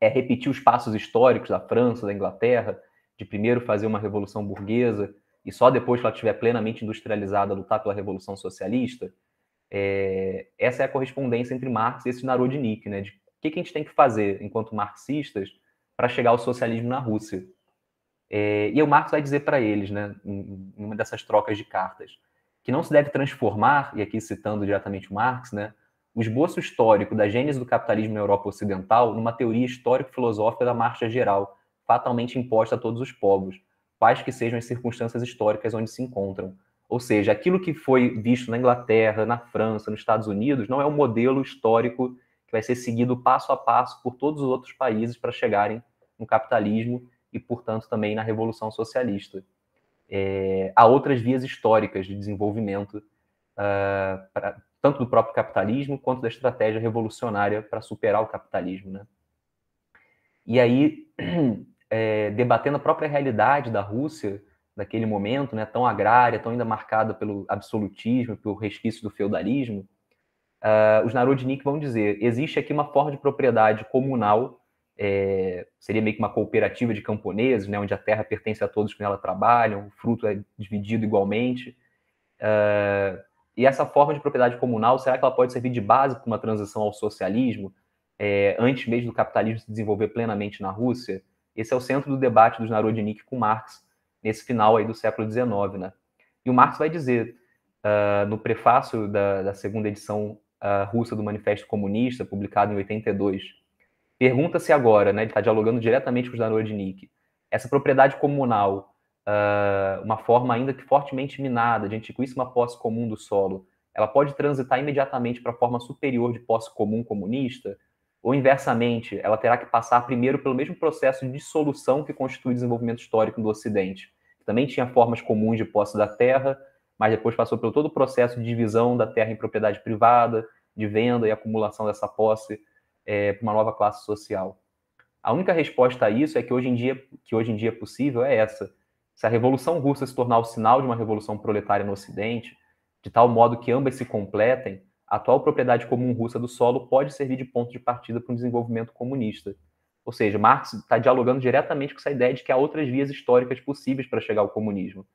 É repetir os passos históricos da França, da Inglaterra, de primeiro fazer uma revolução burguesa e só depois que ela estiver plenamente industrializada lutar pela revolução socialista? É, essa é a correspondência entre Marx e esse Narodnik, né? De o que, que a gente tem que fazer enquanto marxistas para chegar ao socialismo na Rússia. É, e o Marx vai dizer para eles, né, em, uma dessas trocas de cartas, que não se deve transformar, e aqui citando diretamente o Marx, né, o esboço histórico da gênese do capitalismo na Europa Ocidental numa teoria histórico-filosófica da marcha geral, fatalmente imposta a todos os povos, quais que sejam as circunstâncias históricas onde se encontram. Ou seja, aquilo que foi visto na Inglaterra, na França, nos Estados Unidos, não é um modelo histórico vai ser seguido passo a passo por todos os outros países para chegarem no capitalismo e, portanto, também na revolução socialista. É, há outras vias históricas de desenvolvimento, uh, pra, tanto do próprio capitalismo quanto da estratégia revolucionária para superar o capitalismo. Né? E aí, é, debatendo a própria realidade da Rússia daquele momento, né, tão agrária, tão ainda marcada pelo absolutismo, pelo resquício do feudalismo, uh, os Narodnik vão dizer: existe aqui uma forma de propriedade comunal, é, seria meio que uma cooperativa de camponeses, né, onde a terra pertence a todos que nela trabalham, o fruto é dividido igualmente. Uh, e essa forma de propriedade comunal, será que ela pode servir de base para uma transição ao socialismo, é, antes mesmo do capitalismo se desenvolver plenamente na Rússia? Esse é o centro do debate dos Narodnik com Marx, nesse final aí do século XIX. Né? E o Marx vai dizer, uh, no prefácio da, da segunda edição uh, russa do Manifesto Comunista, publicado em 82. Pergunta-se agora, né, ele está dialogando diretamente com os Narodnik, essa propriedade comunal, uh, uma forma ainda que fortemente minada, de antiquíssima posse comum do solo, ela pode transitar imediatamente para a forma superior de posse comum comunista? Ou, inversamente, ela terá que passar primeiro pelo mesmo processo de dissolução que constitui o desenvolvimento histórico do Ocidente, que também tinha formas comuns de posse da terra, mas depois passou pelo todo o processo de divisão da terra em propriedade privada, de venda e acumulação dessa posse é, para uma nova classe social. A única resposta a isso é que hoje em dia, que hoje em dia é possível é essa. Se a Revolução Russa se tornar o sinal de uma revolução proletária no Ocidente, de tal modo que ambas se completem, a atual propriedade comum russa do solo pode servir de ponto de partida para um desenvolvimento comunista. Ou seja, Marx está dialogando diretamente com essa ideia de que há outras vias históricas possíveis para chegar ao comunismo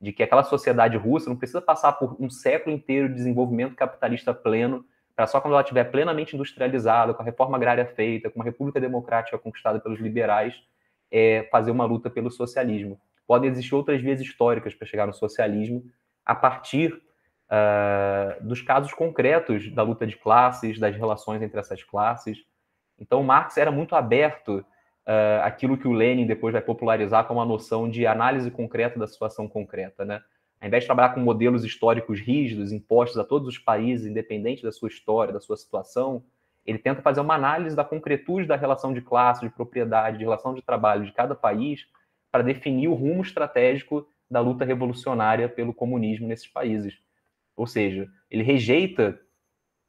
de que aquela sociedade russa não precisa passar por um século inteiro de desenvolvimento capitalista pleno, para só quando ela estiver plenamente industrializada, com a reforma agrária feita, com uma república democrática conquistada pelos liberais, é, fazer uma luta pelo socialismo. Podem existir outras vias históricas para chegar no socialismo, a partir uh, dos casos concretos da luta de classes, das relações entre essas classes. Então, Marx era muito aberto uh, aquilo que o Lenin depois vai popularizar como a noção de análise concreta da situação concreta, né? ao invés de trabalhar com modelos históricos rígidos, impostos a todos os países, independente da sua história, da sua situação, ele tenta fazer uma análise da concretude da relação de classe, de propriedade, de relação de trabalho de cada país, para definir o rumo estratégico da luta revolucionária pelo comunismo nesses países. Ou seja, ele rejeita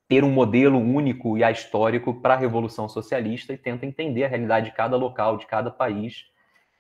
ter um modelo único e histórico para a revolução socialista e tenta entender a realidade de cada local, de cada país,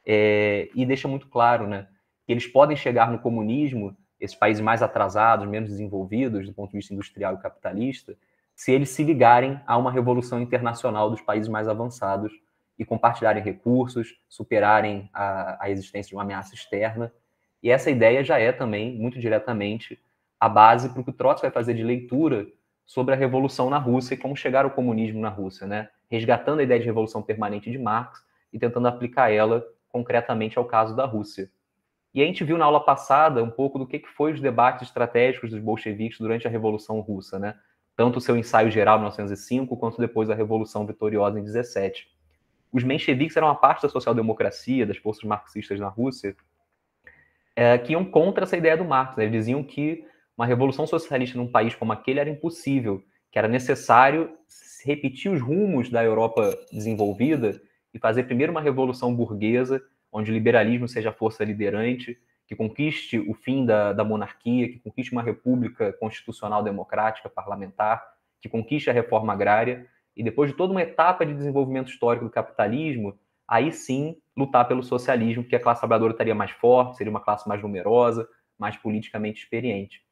é, e deixa muito claro, né, que eles podem chegar no comunismo, esses países mais atrasados, menos desenvolvidos do ponto de vista industrial e capitalista, se eles se ligarem a uma revolução internacional dos países mais avançados e compartilharem recursos, superarem a, a existência de uma ameaça externa. E essa ideia já é também, muito diretamente, a base para o que o Trotsky vai fazer de leitura sobre a revolução na Rússia e como chegar ao comunismo na Rússia, né? resgatando a ideia de revolução permanente de Marx e tentando aplicar ela concretamente ao caso da Rússia. E a gente viu na aula passada um pouco do que, que foi os debates estratégicos dos bolcheviques durante a Revolução Russa, né? tanto o seu ensaio geral em 1905 quanto depois a Revolução Vitoriosa em 17. Os mencheviques eram uma parte da social-democracia, das forças marxistas na Rússia, é, que iam contra essa ideia do Marx. Né? Eles diziam que uma revolução socialista num país como aquele era impossível, que era necessário repetir os rumos da Europa desenvolvida e fazer primeiro uma revolução burguesa, onde o liberalismo seja a força liderante, que conquiste o fim da, da monarquia, que conquiste uma república constitucional democrática parlamentar, que conquiste a reforma agrária, e depois de toda uma etapa de desenvolvimento histórico do capitalismo, aí sim lutar pelo socialismo, que a classe trabalhadora estaria mais forte, seria uma classe mais numerosa, mais politicamente experiente.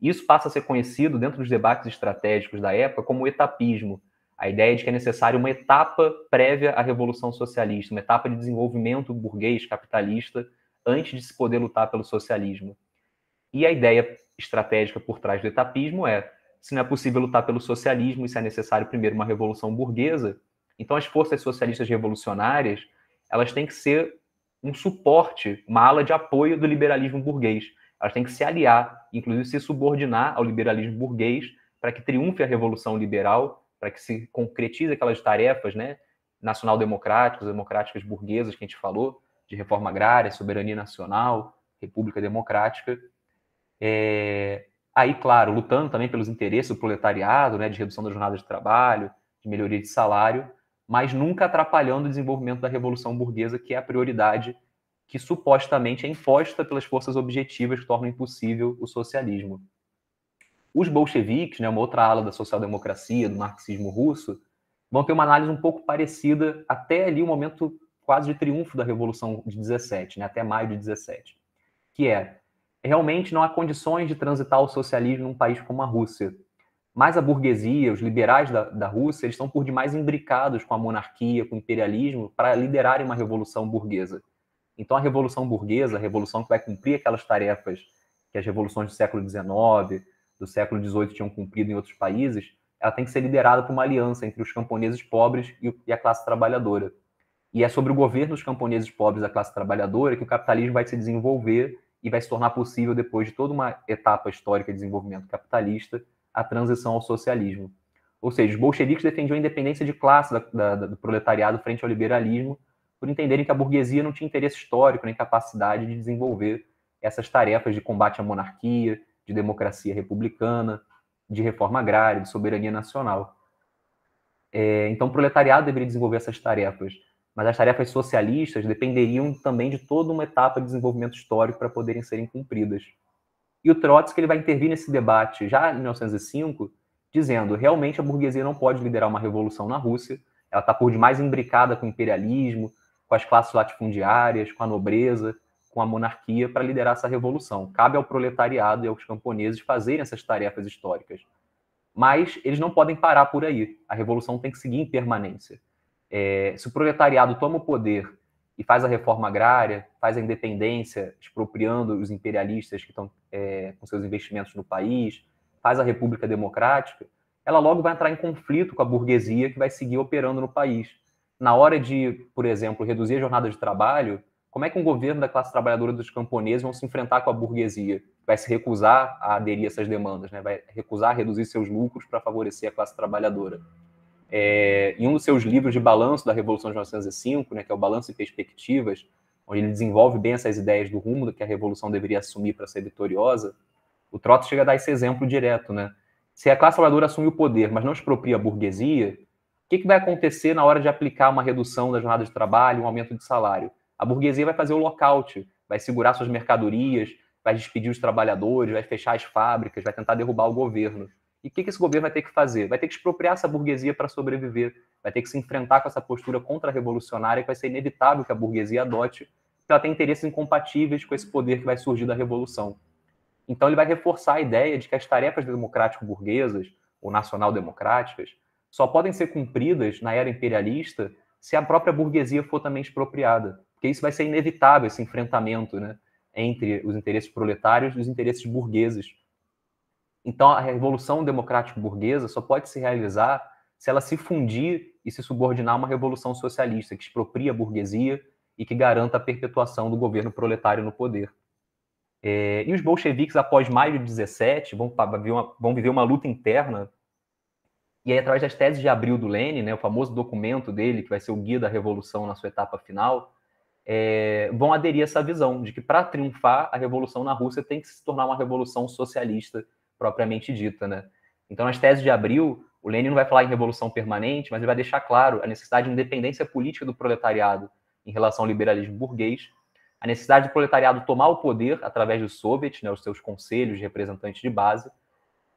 Isso passa a ser conhecido dentro dos debates estratégicos da época como etapismo, a ideia de que é necessário uma etapa prévia à revolução socialista, uma etapa de desenvolvimento burguês capitalista antes de se poder lutar pelo socialismo. E a ideia estratégica por trás do etapismo é: se não é possível lutar pelo socialismo e se é necessário primeiro uma revolução burguesa, então as forças socialistas revolucionárias elas têm que ser um suporte, uma ala de apoio do liberalismo burguês elas têm que se aliar, inclusive se subordinar ao liberalismo burguês, para que triunfe a revolução liberal, para que se concretize aquelas tarefas né, nacional-democráticas, democráticas burguesas que a gente falou, de reforma agrária, soberania nacional, república democrática. É... Aí, claro, lutando também pelos interesses do proletariado, né, de redução da jornada de trabalho, de melhoria de salário, mas nunca atrapalhando o desenvolvimento da revolução burguesa, que é a prioridade que supostamente é imposta pelas forças objetivas que tornam impossível o socialismo. Os bolcheviques, né, uma outra ala da social-democracia, do marxismo russo, vão ter uma análise um pouco parecida até ali o momento quase de triunfo da Revolução de 17, né, até maio de 17, que é realmente não há condições de transitar o socialismo num país como a Rússia. Mas a burguesia, os liberais da, da Rússia, eles estão por demais imbricados com a monarquia, com o imperialismo, para liderarem uma revolução burguesa. Então, a Revolução Burguesa, a revolução que vai cumprir aquelas tarefas que as revoluções do século XIX, do século XVIII tinham cumprido em outros países, ela tem que ser liderada por uma aliança entre os camponeses pobres e a classe trabalhadora. E é sobre o governo dos camponeses pobres da classe trabalhadora que o capitalismo vai se desenvolver e vai se tornar possível, depois de toda uma etapa histórica de desenvolvimento capitalista, a transição ao socialismo. Ou seja, os bolcheviques defendiam a independência de classe da, da, do proletariado frente ao liberalismo, por entenderem que a burguesia não tinha interesse histórico nem capacidade de desenvolver essas tarefas de combate à monarquia, de democracia republicana, de reforma agrária, de soberania nacional. É, então, o proletariado deveria desenvolver essas tarefas, mas as tarefas socialistas dependeriam também de toda uma etapa de desenvolvimento histórico para poderem serem cumpridas. E o Trotsky ele vai intervir nesse debate já em 1905, dizendo realmente a burguesia não pode liderar uma revolução na Rússia, ela está por demais imbricada com o imperialismo, com as classes latifundiárias, com a nobreza, com a monarquia para liderar essa revolução. Cabe ao proletariado e aos camponeses fazerem essas tarefas históricas. Mas eles não podem parar por aí. A revolução tem que seguir em permanência. É, se o proletariado toma o poder e faz a reforma agrária, faz a independência, expropriando os imperialistas que estão é, com seus investimentos no país, faz a república democrática, ela logo vai entrar em conflito com a burguesia que vai seguir operando no país na hora de, por exemplo, reduzir a jornada de trabalho, como é que um governo da classe trabalhadora dos camponeses vão se enfrentar com a burguesia? Vai se recusar a aderir a essas demandas, né? vai recusar reduzir seus lucros para favorecer a classe trabalhadora. É, em um dos seus livros de balanço da Revolução de 1905, né, que é o Balanço e Perspectivas, onde ele desenvolve bem essas ideias do rumo que a revolução deveria assumir para ser vitoriosa, o Trotsky chega a dar esse exemplo direto, né? Se a classe trabalhadora assume o poder, mas não expropria a burguesia, que, que vai acontecer na hora de aplicar uma redução da jornada de trabalho, um aumento de salário? A burguesia vai fazer o lockout, vai segurar suas mercadorias, vai despedir os trabalhadores, vai fechar as fábricas, vai tentar derrubar o governo. E o que, que esse governo vai ter que fazer? Vai ter que expropriar essa burguesia para sobreviver, vai ter que se enfrentar com essa postura contra-revolucionária que vai ser inevitável que a burguesia adote, porque ela tem interesses incompatíveis com esse poder que vai surgir da revolução. Então ele vai reforçar a ideia de que as tarefas democrático-burguesas ou nacional-democráticas só podem ser cumpridas na era imperialista se a própria burguesia for também expropriada, porque isso vai ser inevitável esse enfrentamento, né, entre os interesses proletários e os interesses burgueses então, a revolução democrático-burguesa só pode se realizar se ela se fundir e se subordinar a uma revolução socialista que expropria a burguesia e que garanta a perpetuação do governo proletário no poder. É, e os bolcheviques, após maio de 17, vão, vão viver uma luta interna e aí, através das teses de abril do Lenin, né, o famoso documento dele, que vai ser o guia da revolução na sua etapa final, é, vão aderir a essa visão de que, para triunfar, a revolução na Rússia tem que se tornar uma revolução socialista propriamente dita, né? Então, nas teses de abril, o Lenin não vai falar em revolução permanente, mas ele vai deixar claro a necessidade de independência política do proletariado em relação ao liberalismo burguês, a necessidade do proletariado tomar o poder através dos soviets, né, os seus conselhos de representantes de base,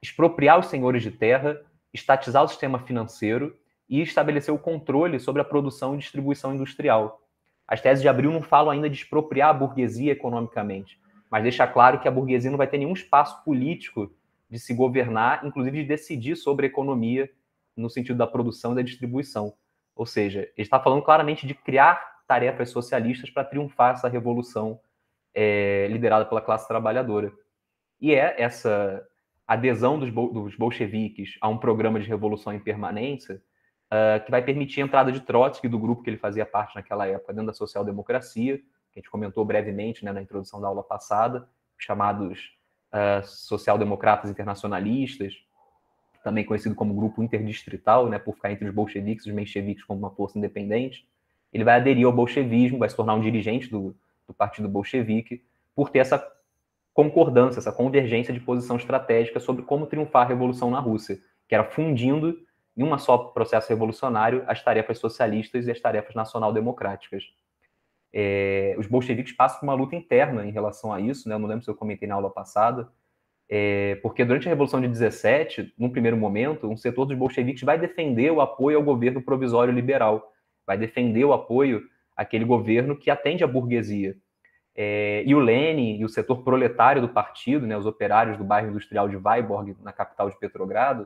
expropriar os senhores de terra, estatizar o sistema financeiro e estabelecer o controle sobre a produção e distribuição industrial. As teses de abril não falam ainda de expropriar a burguesia economicamente, mas deixa claro que a burguesia não vai ter nenhum espaço político de se governar, inclusive de decidir sobre a economia no sentido da produção e da distribuição. Ou seja, ele está falando claramente de criar tarefas socialistas para triunfar essa revolução é, liderada pela classe trabalhadora. E é essa adesão dos, bol dos bolcheviques a um programa de revolução em permanência uh, que vai permitir a entrada de Trotsky, do grupo que ele fazia parte naquela época, dentro da social-democracia, que a gente comentou brevemente né, na introdução da aula passada, chamados uh, social-democratas internacionalistas, também conhecido como grupo interdistrital, né, por ficar entre os bolcheviques e os mencheviques como uma força independente. Ele vai aderir ao bolchevismo, vai se tornar um dirigente do, do partido bolchevique, por ter essa concordância, essa convergência de posição estratégica sobre como triunfar a revolução na Rússia, que era fundindo em um só processo revolucionário as tarefas socialistas e as tarefas nacional-democráticas. É, os bolcheviques passam por uma luta interna em relação a isso, né? Eu não lembro se eu comentei na aula passada, é, porque durante a Revolução de 17, num primeiro momento, um setor dos bolcheviques vai defender o apoio ao governo provisório liberal, vai defender o apoio àquele governo que atende à burguesia. É, e o Lenin e o setor proletário do partido, né, os operários do bairro industrial de Vyborg, na capital de Petrogrado,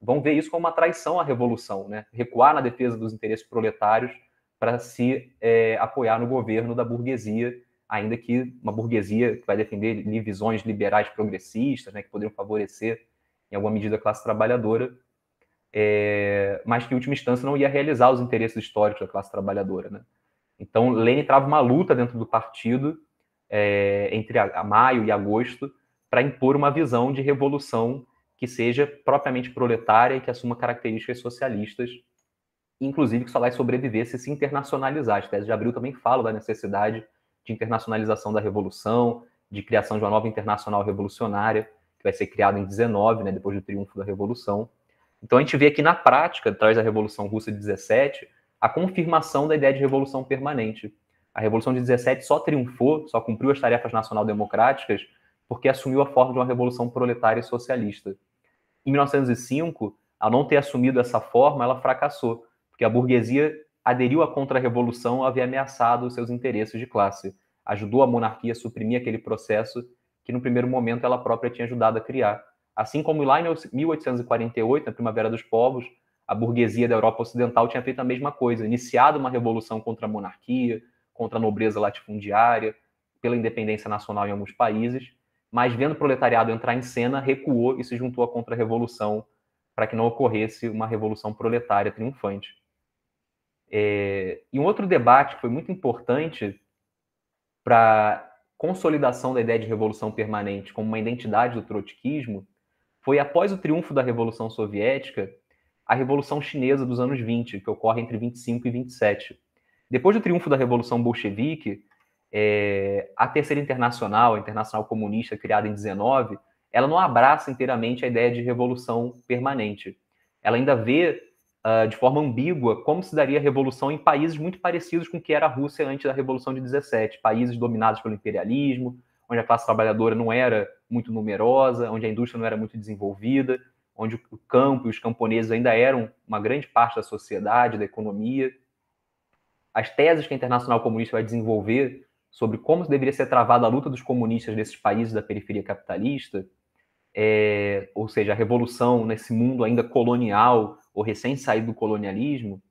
vão ver isso como uma traição à revolução, né? recuar na defesa dos interesses proletários para se é, apoiar no governo da burguesia, ainda que uma burguesia que vai defender visões liberais progressistas, né, que poderiam favorecer, em alguma medida, a classe trabalhadora, é, mas que, em última instância, não ia realizar os interesses históricos da classe trabalhadora. Né? Então, Lenin trava uma luta dentro do partido, é, entre a, a maio e agosto, para impor uma visão de revolução que seja propriamente proletária e que assuma características socialistas inclusive que só vai sobreviver se se internacionalizar. As teses de Abril também falam da necessidade de internacionalização da revolução, de criação de uma nova internacional revolucionária, que vai ser criada em 19, né, depois do triunfo da revolução. Então a gente vê aqui na prática, através da Revolução Russa de 17, a confirmação da ideia de revolução permanente. A Revolução de 17 só triunfou, só cumpriu as tarefas nacional-democráticas, porque assumiu a forma de uma revolução proletária e socialista. Em 1905, ao não ter assumido essa forma, ela fracassou, porque a burguesia aderiu à contra-revolução havia ameaçado seus interesses de classe, ajudou a monarquia a suprimir aquele processo que no primeiro momento ela própria tinha ajudado a criar. Assim como lá em 1848, na Primavera dos Povos, a burguesia da Europa Ocidental tinha feito a mesma coisa, iniciado uma revolução contra a monarquia, contra a nobreza latifundiária, pela independência nacional em alguns países, mas vendo o proletariado entrar em cena, recuou e se juntou à contra-revolução para que não ocorresse uma revolução proletária triunfante. É, e um outro debate que foi muito importante para consolidação da ideia de revolução permanente como uma identidade do trotskismo foi após o triunfo da Revolução Soviética, a Revolução Chinesa dos anos 20, que ocorre entre 25 e 27. Depois do triunfo da Revolução Bolchevique, é, a Terceira Internacional, a Internacional Comunista, criada em 19, ela não abraça inteiramente a ideia de revolução permanente. Ela ainda vê uh, de forma ambígua como se daria a revolução em países muito parecidos com o que era a Rússia antes da Revolução de 17, países dominados pelo imperialismo, onde a classe trabalhadora não era muito numerosa, onde a indústria não era muito desenvolvida, onde o campo e os camponeses ainda eram uma grande parte da sociedade, da economia. As teses que a Internacional Comunista vai desenvolver sobre como deveria ser travada a luta dos comunistas nesses países da periferia capitalista, é, ou seja, a revolução nesse mundo ainda colonial ou recém-saído do colonialismo,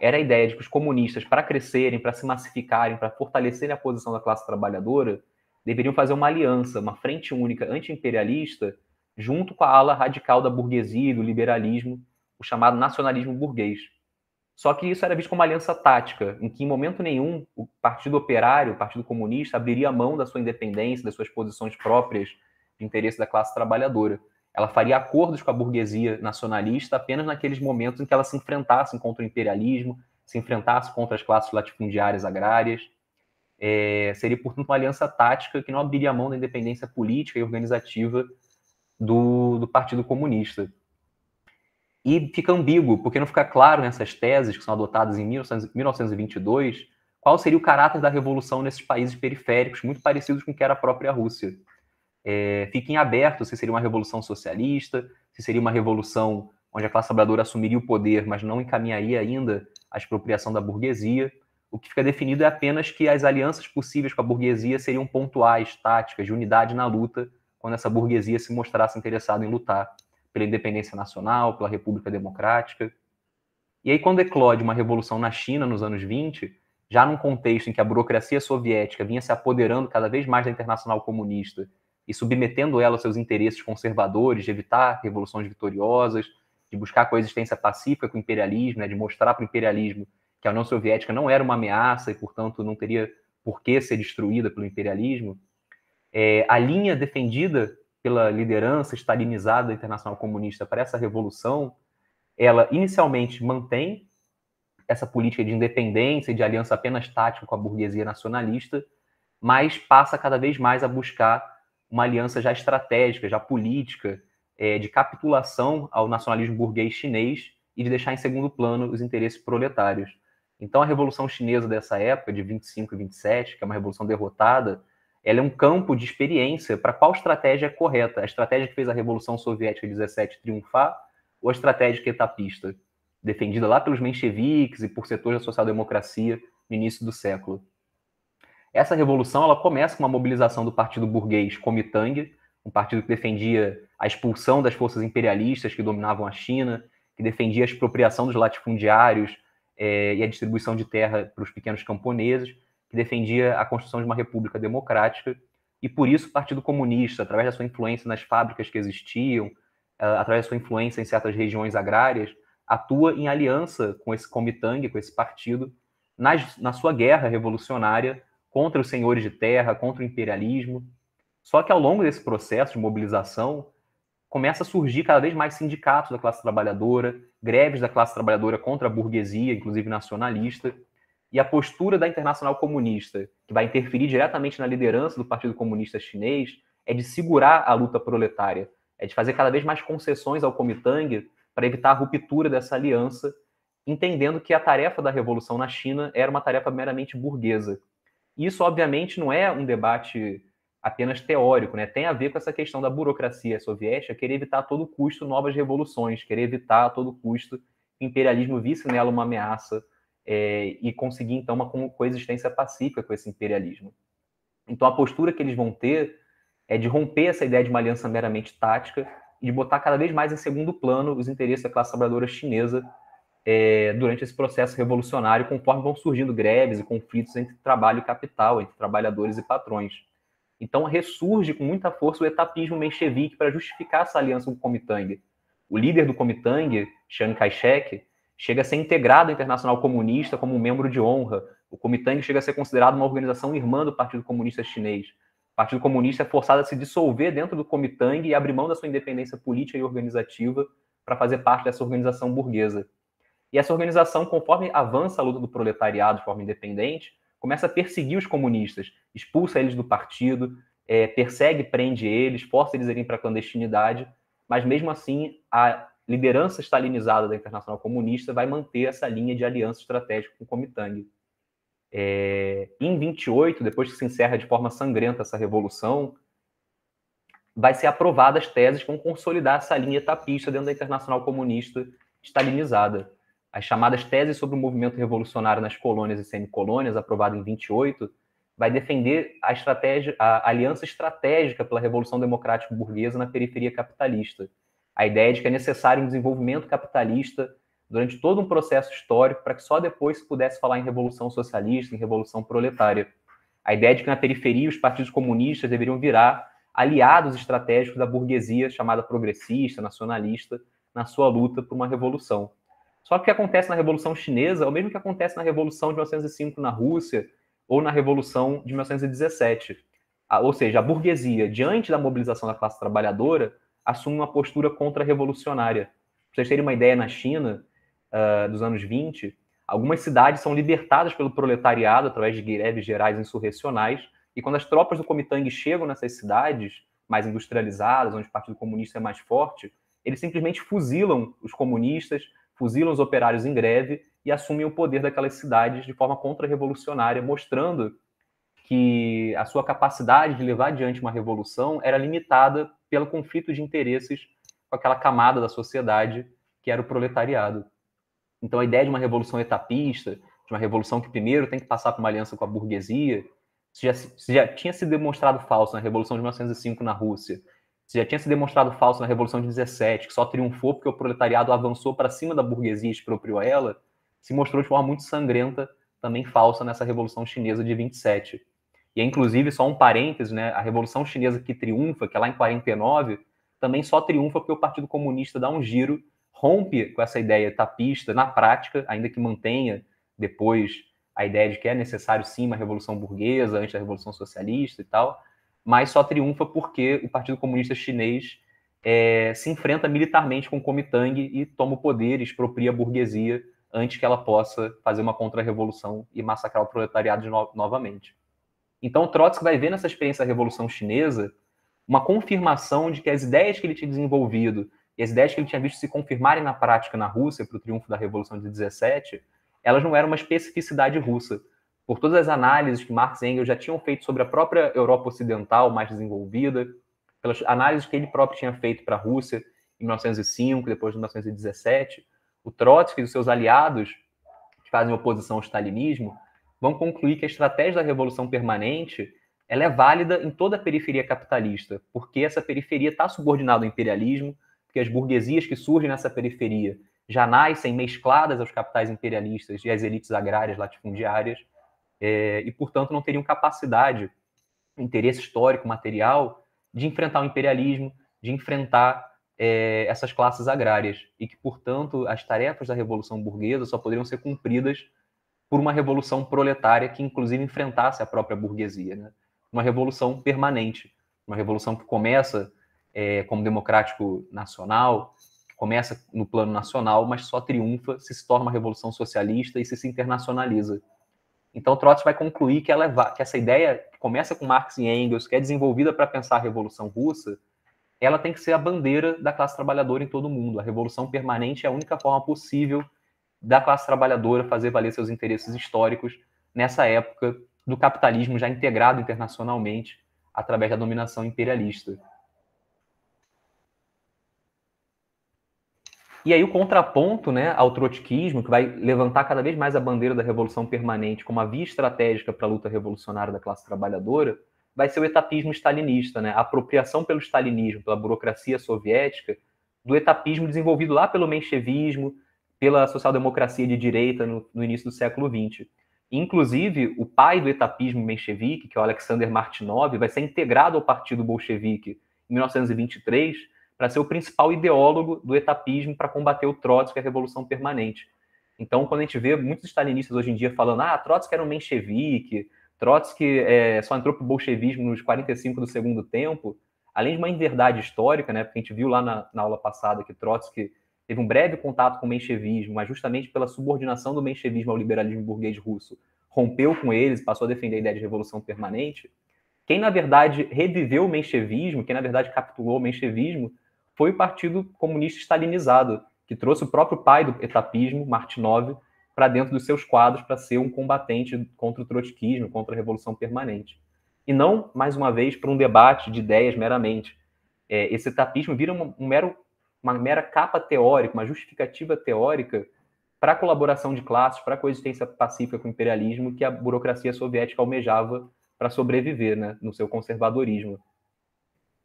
era a ideia de que os comunistas, para crescerem, para se massificarem, para fortalecerem a posição da classe trabalhadora, deveriam fazer uma aliança, uma frente única anti-imperialista, junto com a ala radical da burguesia e do liberalismo, o chamado nacionalismo burguês. Só que isso era visto como uma aliança tática, em que em momento nenhum o Partido Operário, o Partido Comunista, abriria mão da sua independência, das suas posições próprias de interesse da classe trabalhadora. Ela faria acordos com a burguesia nacionalista apenas naqueles momentos em que ela se enfrentasse contra o imperialismo, se enfrentasse contra as classes latifundiárias agrárias. É, seria, portanto, uma aliança tática que não abriria mão da independência política e organizativa do, do Partido Comunista. E fica ambíguo, porque não fica claro nessas teses que são adotadas em 1922 qual seria o caráter da revolução nesses países periféricos, muito parecidos com o que era a própria Rússia é, fica em aberto se seria uma revolução socialista, se seria uma revolução onde a classe trabalhadora assumiria o poder, mas não encaminharia ainda a expropriação da burguesia. O que fica definido é apenas que as alianças possíveis com a burguesia seriam pontuais, táticas, de unidade na luta, quando essa burguesia se mostrasse interessada em lutar pela independência nacional, pela República Democrática. E aí, quando eclode uma revolução na China nos anos 20, já num contexto em que a burocracia soviética vinha se apoderando cada vez mais da internacional comunista e submetendo ela aos seus interesses conservadores, de evitar revoluções vitoriosas, de buscar a coexistência pacífica com o imperialismo, né, de mostrar para o imperialismo que a União Soviética não era uma ameaça e, portanto, não teria por que ser destruída pelo imperialismo, é, a linha defendida pela liderança stalinizada da Internacional Comunista para essa revolução, ela inicialmente mantém essa política de independência e de aliança apenas tática com a burguesia nacionalista, mas passa cada vez mais a buscar uma aliança já estratégica, já política, é, de capitulação ao nacionalismo burguês chinês e de deixar em segundo plano os interesses proletários. Então, a Revolução Chinesa dessa época, de 25 e 27, que é uma revolução derrotada, ela é um campo de experiência para qual estratégia é correta. A estratégia que fez a Revolução Soviética de 17 triunfar ou a estratégia etapista, defendida lá pelos mencheviques e por setores da social-democracia no início do século. Essa revolução ela começa com uma mobilização do partido burguês Kuomintang, um partido que defendia a expulsão das forças imperialistas que dominavam a China, que defendia a expropriação dos latifundiários é, e a distribuição de terra para os pequenos camponeses, que defendia a construção de uma república democrática. E por isso o Partido Comunista, através da sua influência nas fábricas que existiam, uh, através da sua influência em certas regiões agrárias, atua em aliança com esse Kuomintang, com esse partido, nas, na sua guerra revolucionária contra os senhores de terra, contra o imperialismo. Só que ao longo desse processo de mobilização, começa a surgir cada vez mais sindicatos da classe trabalhadora, greves da classe trabalhadora contra a burguesia, inclusive nacionalista, e a postura da Internacional Comunista, que vai interferir diretamente na liderança do Partido Comunista Chinês, é de segurar a luta proletária, é de fazer cada vez mais concessões ao Kuomintang para evitar a ruptura dessa aliança, entendendo que a tarefa da revolução na China era uma tarefa meramente burguesa, isso, obviamente, não é um debate apenas teórico, né? Tem a ver com essa questão da burocracia soviética querer evitar a todo custo novas revoluções, querer evitar a todo custo o imperialismo visse nela uma ameaça é, e conseguir, então, uma coexistência pacífica com esse imperialismo. Então, a postura que eles vão ter é de romper essa ideia de uma aliança meramente tática e de botar cada vez mais em segundo plano os interesses da classe trabalhadora chinesa é, durante esse processo revolucionário, conforme vão surgindo greves e conflitos entre trabalho e capital, entre trabalhadores e patrões. Então ressurge com muita força o etapismo menchevique para justificar essa aliança com o Kuomintang. O líder do Kuomintang, Chiang Kai-shek, chega a ser integrado à Internacional Comunista como um membro de honra. O Kuomintang chega a ser considerado uma organização irmã do Partido Comunista Chinês. O Partido Comunista é forçado a se dissolver dentro do Kuomintang e abrir mão da sua independência política e organizativa para fazer parte dessa organização burguesa. E essa organização, conforme avança a luta do proletariado de forma independente, começa a perseguir os comunistas, expulsa eles do partido, é, persegue, prende eles, força eles a irem para a clandestinidade, mas mesmo assim a liderança stalinizada da Internacional Comunista vai manter essa linha de aliança estratégica com o Kuomintang. É, em 28, depois que se encerra de forma sangrenta essa revolução, vai ser aprovadas teses que vão consolidar essa linha etapista dentro da Internacional Comunista stalinizada. As chamadas teses sobre o movimento revolucionário nas colônias e semicolônias, aprovada em 28, vai defender a a aliança estratégica pela revolução democrática burguesa na periferia capitalista. A ideia de que é necessário um desenvolvimento capitalista durante todo um processo histórico para que só depois se pudesse falar em revolução socialista, em revolução proletária. A ideia de que na periferia os partidos comunistas deveriam virar aliados estratégicos da burguesia chamada progressista, nacionalista, na sua luta por uma revolução. Só que o que acontece na Revolução Chinesa é o mesmo que acontece na Revolução de 1905 na Rússia ou na Revolução de 1917. Ou seja, a burguesia, diante da mobilização da classe trabalhadora, assume uma postura contra-revolucionária. Para vocês terem uma ideia, na China, uh, dos anos 20, algumas cidades são libertadas pelo proletariado através de greves gerais insurrecionais, e quando as tropas do Kuomintang chegam nessas cidades mais industrializadas, onde o Partido Comunista é mais forte, eles simplesmente fuzilam os comunistas, fuzilam os operários em greve e assumem o poder daquelas cidades de forma contra-revolucionária, mostrando que a sua capacidade de levar adiante uma revolução era limitada pelo conflito de interesses com aquela camada da sociedade que era o proletariado. Então a ideia de uma revolução etapista, de uma revolução que primeiro tem que passar por uma aliança com a burguesia, se já, se já tinha se demonstrado falso na Revolução de 1905 na Rússia, se já tinha se demonstrado falso na Revolução de 17, que só triunfou porque o proletariado avançou para cima da burguesia e expropriou ela, se mostrou de forma muito sangrenta, também falsa nessa Revolução Chinesa de 27. E é, inclusive, só um parêntese, né, a Revolução Chinesa que triunfa, que é lá em 49, também só triunfa porque o Partido Comunista dá um giro, rompe com essa ideia tapista na prática, ainda que mantenha depois a ideia de que é necessário sim uma revolução burguesa antes da revolução socialista e tal, mas só triunfa porque o Partido Comunista Chinês é, se enfrenta militarmente com o Kuomintang e toma o poder, expropria a burguesia antes que ela possa fazer uma contra-revolução e massacrar o proletariado no novamente. Então, Trotsky vai ver nessa experiência da Revolução Chinesa uma confirmação de que as ideias que ele tinha desenvolvido e as ideias que ele tinha visto se confirmarem na prática na Rússia para o triunfo da Revolução de 17 elas não eram uma especificidade russa. Por todas as análises que Marx e Engels já tinham feito sobre a própria Europa Ocidental mais desenvolvida, pelas análises que ele próprio tinha feito para a Rússia em 1905, depois de 1917, o Trotsky e os seus aliados, que fazem oposição ao stalinismo, vão concluir que a estratégia da revolução permanente ela é válida em toda a periferia capitalista, porque essa periferia está subordinada ao imperialismo, porque as burguesias que surgem nessa periferia já nascem mescladas aos capitais imperialistas e às elites agrárias latifundiárias, é, e, portanto, não teriam capacidade, interesse histórico, material, de enfrentar o imperialismo, de enfrentar é, essas classes agrárias, e que, portanto, as tarefas da Revolução Burguesa só poderiam ser cumpridas por uma revolução proletária que, inclusive, enfrentasse a própria burguesia. Né? Uma revolução permanente, uma revolução que começa é, como democrático nacional, começa no plano nacional, mas só triunfa se se torna uma revolução socialista e se se internacionaliza. Então, Trotsky vai concluir que, ela é, que essa ideia que começa com Marx e Engels, que é desenvolvida para pensar a Revolução Russa, ela tem que ser a bandeira da classe trabalhadora em todo o mundo. A revolução permanente é a única forma possível da classe trabalhadora fazer valer seus interesses históricos nessa época do capitalismo já integrado internacionalmente através da dominação imperialista. E aí o contraponto né, ao trotskismo, que vai levantar cada vez mais a bandeira da revolução permanente como a via estratégica para a luta revolucionária da classe trabalhadora, vai ser o etapismo stalinista, né? a apropriação pelo stalinismo, pela burocracia soviética, do etapismo desenvolvido lá pelo menchevismo, pela social-democracia de direita no, no, início do século XX. Inclusive, o pai do etapismo menchevique, que é o Alexander Martinov, vai ser integrado ao Partido Bolchevique em 1923, para ser o principal ideólogo do etapismo para combater o Trotsky e a Revolução Permanente. Então, quando a gente vê muitos stalinistas hoje em dia falando ah, Trotsky era um menchevique, Trotsky é, só entrou para o bolchevismo nos 45 do segundo tempo, além de uma inverdade histórica, né, porque a gente viu lá na, na aula passada que Trotsky teve um breve contato com o menchevismo, mas justamente pela subordinação do menchevismo ao liberalismo burguês russo, rompeu com eles, passou a defender a ideia de revolução permanente, quem na verdade reviveu o menchevismo, quem na verdade capitulou o menchevismo, foi o Partido Comunista Stalinizado, que trouxe o próprio pai do etapismo, Martinov, para dentro dos seus quadros para ser um combatente contra o trotskismo, contra a revolução permanente. E não, mais uma vez, para um debate de ideias meramente. É, esse etapismo vira um, um mero, uma mera capa teórica, uma justificativa teórica para a colaboração de classes, para a coexistência pacífica com o imperialismo que a burocracia soviética almejava para sobreviver né, no seu conservadorismo.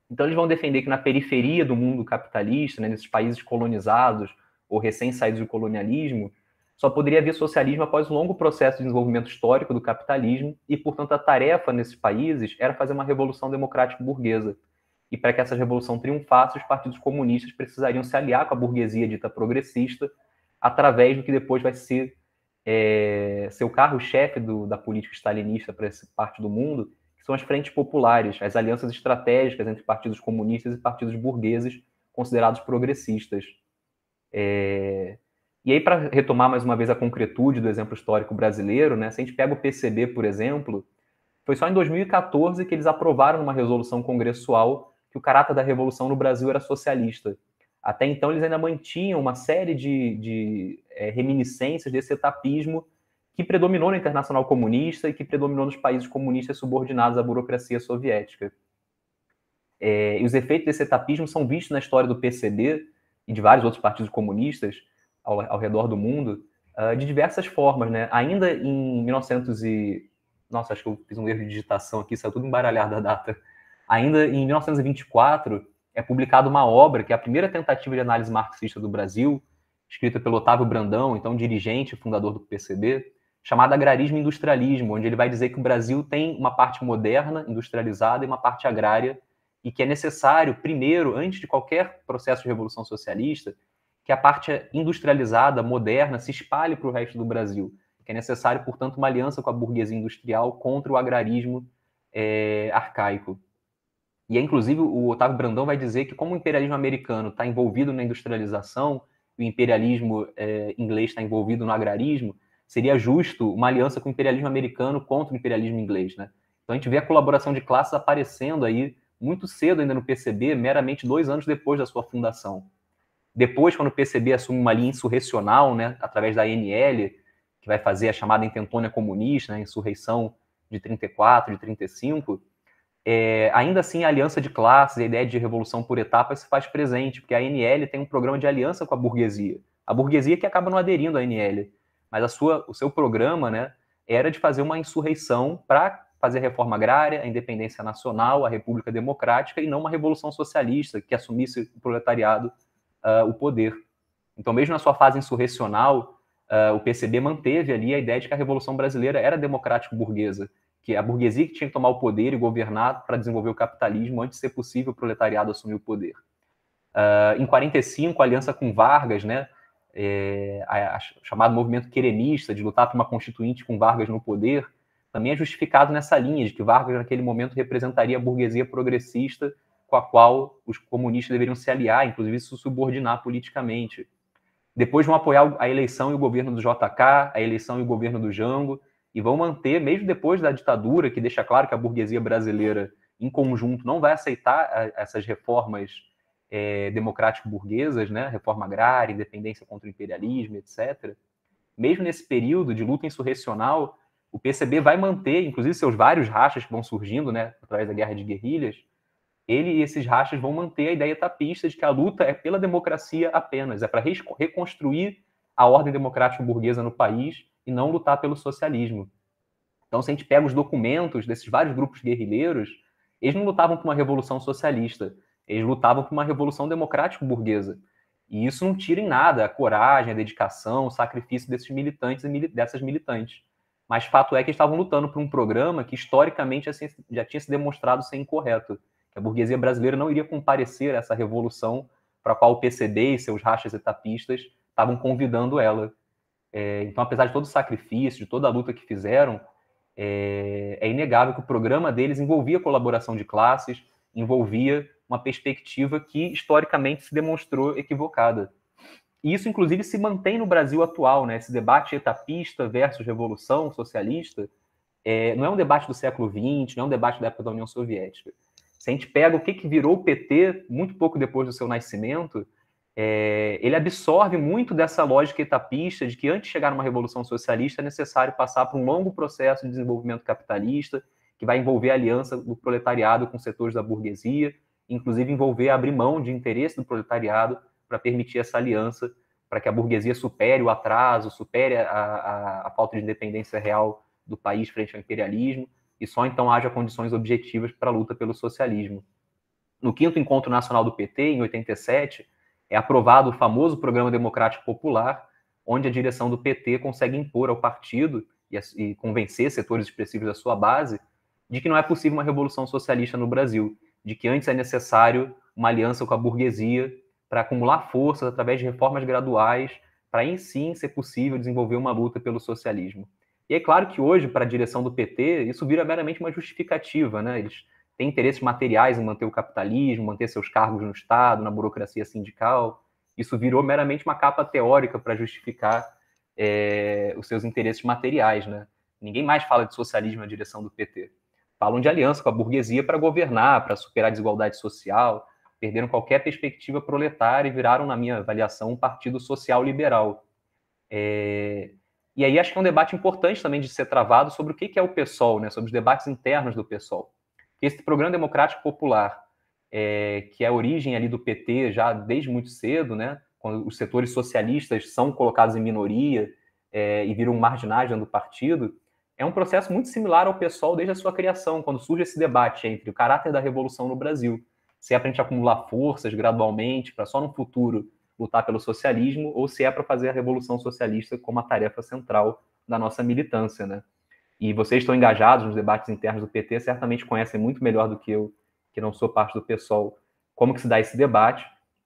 Então, eles vão defender que na periferia do mundo capitalista, né, nesses países colonizados ou recém-saídos do colonialismo, só poderia haver socialismo após um longo processo de desenvolvimento histórico do capitalismo e, portanto, a tarefa nesses países era fazer uma revolução democrática burguesa. E para que essa revolução triunfasse, os partidos comunistas precisariam se aliar com a burguesia dita progressista através do que depois vai ser é, seu carro-chefe da política stalinista para essa parte do mundo, que são as frentes populares, as alianças estratégicas entre partidos comunistas e partidos burgueses considerados progressistas. É, e aí, para retomar mais uma vez a concretude do exemplo histórico brasileiro, né, se a gente pega o PCB, por exemplo, foi só em 2014 que eles aprovaram uma resolução congressual que o caráter da revolução no Brasil era socialista. Até então, eles ainda mantinham uma série de, de é, reminiscências desse etapismo que predominou na Internacional Comunista e que predominou nos países comunistas subordinados à burocracia soviética. É, e os efeitos desse etapismo são vistos na história do PCB e de vários outros partidos comunistas ao, ao redor do mundo uh, de diversas formas. Né? Ainda em 1900 e... Nossa, acho que eu fiz um erro de digitação aqui, saiu tudo embaralhado da data. Ainda em 1924, é publicada uma obra que é a primeira tentativa de análise marxista do Brasil, escrita pelo Otávio Brandão, então dirigente, fundador do PCB, chamada Agrarismo e Industrialismo, onde ele vai dizer que o Brasil tem uma parte moderna, industrializada, e uma parte agrária, e que é necessário, primeiro, antes de qualquer processo de revolução socialista, que a parte industrializada, moderna, se espalhe para o resto do Brasil, que é necessário, portanto, uma aliança com a burguesia industrial contra o agrarismo é, arcaico. E, inclusive, o Otávio Brandão vai dizer que, como o imperialismo americano está envolvido na industrialização, o imperialismo é, inglês está envolvido no agrarismo, seria justo uma aliança com o imperialismo americano contra o imperialismo inglês. Né? Então, a gente vê a colaboração de classes aparecendo aí muito cedo ainda no PCB, meramente dois anos depois da sua fundação. Depois, quando o PCB assume uma linha insurrecional, né, através da ANL, que vai fazer a chamada intentônia comunista, né, insurreição de 34, de 35, é, ainda assim, a aliança de classes, a ideia de revolução por etapas se faz presente, porque a ANL tem um programa de aliança com a burguesia. A burguesia que acaba não aderindo à ANL, mas a sua, o seu programa né, era de fazer uma insurreição para fazer reforma agrária, a independência nacional, a república democrática, e não uma revolução socialista que assumisse o proletariado uh, o poder. Então, mesmo na sua fase insurrecional, uh, o PCB manteve ali a ideia de que a Revolução Brasileira era democrático-burguesa, que a burguesia que tinha que tomar o poder e governar para desenvolver o capitalismo antes de ser possível o proletariado assumir o poder. Uh, em 45, a aliança com Vargas, né, é, a, a, chamado movimento querenista, de lutar por uma constituinte com Vargas no poder, também é justificado nessa linha de que Vargas, naquele momento, representaria a burguesia progressista com a qual os comunistas deveriam se aliar, inclusive se subordinar politicamente. Depois vão apoiar a eleição e o governo do JK, a eleição e o governo do Jango, e vão manter, mesmo depois da ditadura, que deixa claro que a burguesia brasileira, em conjunto, não vai aceitar essas reformas é, democrático-burguesas, né? reforma agrária, independência contra o imperialismo, etc. Mesmo nesse período de luta insurrecional, o PCB vai manter, inclusive seus vários rachas que vão surgindo né, através da guerra de guerrilhas, ele e esses rachas vão manter a ideia tapista de que a luta é pela democracia apenas, é para reconstruir a ordem democrática burguesa no país e não lutar pelo socialismo. Então, se a gente pega os documentos desses vários grupos guerrilheiros, eles não lutavam por uma revolução socialista, eles lutavam por uma revolução democrático-burguesa. E isso não tira em nada a coragem, a dedicação, o sacrifício desses militantes e dessas militantes. Mas fato é que eles estavam lutando por um programa que historicamente já tinha se demonstrado ser incorreto. Que a burguesia brasileira não iria comparecer a essa revolução para a qual o PCB e seus rachas etapistas estavam convidando ela. É, então, apesar de todo o sacrifício, de toda a luta que fizeram, é, é, inegável que o programa deles envolvia colaboração de classes, envolvia uma perspectiva que historicamente se demonstrou equivocada. E isso, inclusive, se mantém no Brasil atual, né? Esse debate etapista versus revolução socialista é, não é um debate do século XX, não é um debate da época da União Soviética. Se a gente pega o que, que virou o PT muito pouco depois do seu nascimento, é, ele absorve muito dessa lógica etapista de que antes de chegar numa revolução socialista é necessário passar por um longo processo de desenvolvimento capitalista, que vai envolver a aliança do proletariado com setores da burguesia, inclusive envolver abrir mão de interesse do proletariado para permitir essa aliança, para que a burguesia supere o atraso, supere a, a, a falta de independência real do país frente ao imperialismo, e só então haja condições objetivas para a luta pelo socialismo. No quinto encontro nacional do PT, em 87, é aprovado o famoso Programa Democrático Popular, onde a direção do PT consegue impor ao partido e, e convencer setores expressivos da sua base de que não é possível uma revolução socialista no Brasil, de que antes é necessário uma aliança com a burguesia para acumular forças através de reformas graduais, para aí sim ser possível desenvolver uma luta pelo socialismo. E é claro que hoje, para a direção do PT, isso vira meramente uma justificativa, né? Eles tem interesses materiais em manter o capitalismo, manter seus cargos no Estado, na burocracia sindical. Isso virou meramente uma capa teórica para justificar é, os seus interesses materiais. Né? Ninguém mais fala de socialismo na direção do PT. Falam de aliança com a burguesia para governar, para superar a desigualdade social, perderam qualquer perspectiva proletária e viraram, na minha avaliação, um partido social liberal. É... E aí acho que é um debate importante também de ser travado sobre o que é o PSOL, né? sobre os debates internos do PSOL. Esse programa democrático popular, é, que é a origem ali do PT já desde muito cedo, né, quando os setores socialistas são colocados em minoria é, e viram marginais dentro do partido, é um processo muito similar ao PSOL desde a sua criação, quando surge esse debate entre o caráter da revolução no Brasil, se é para a gente acumular forças gradualmente para só no futuro lutar pelo socialismo, ou se é para fazer a revolução socialista como a tarefa central da nossa militância, né? E vocês estão engajados nos debates internos do PT, certamente conhecem muito melhor do que eu, que não sou parte do PSOL, como que se dá esse debate.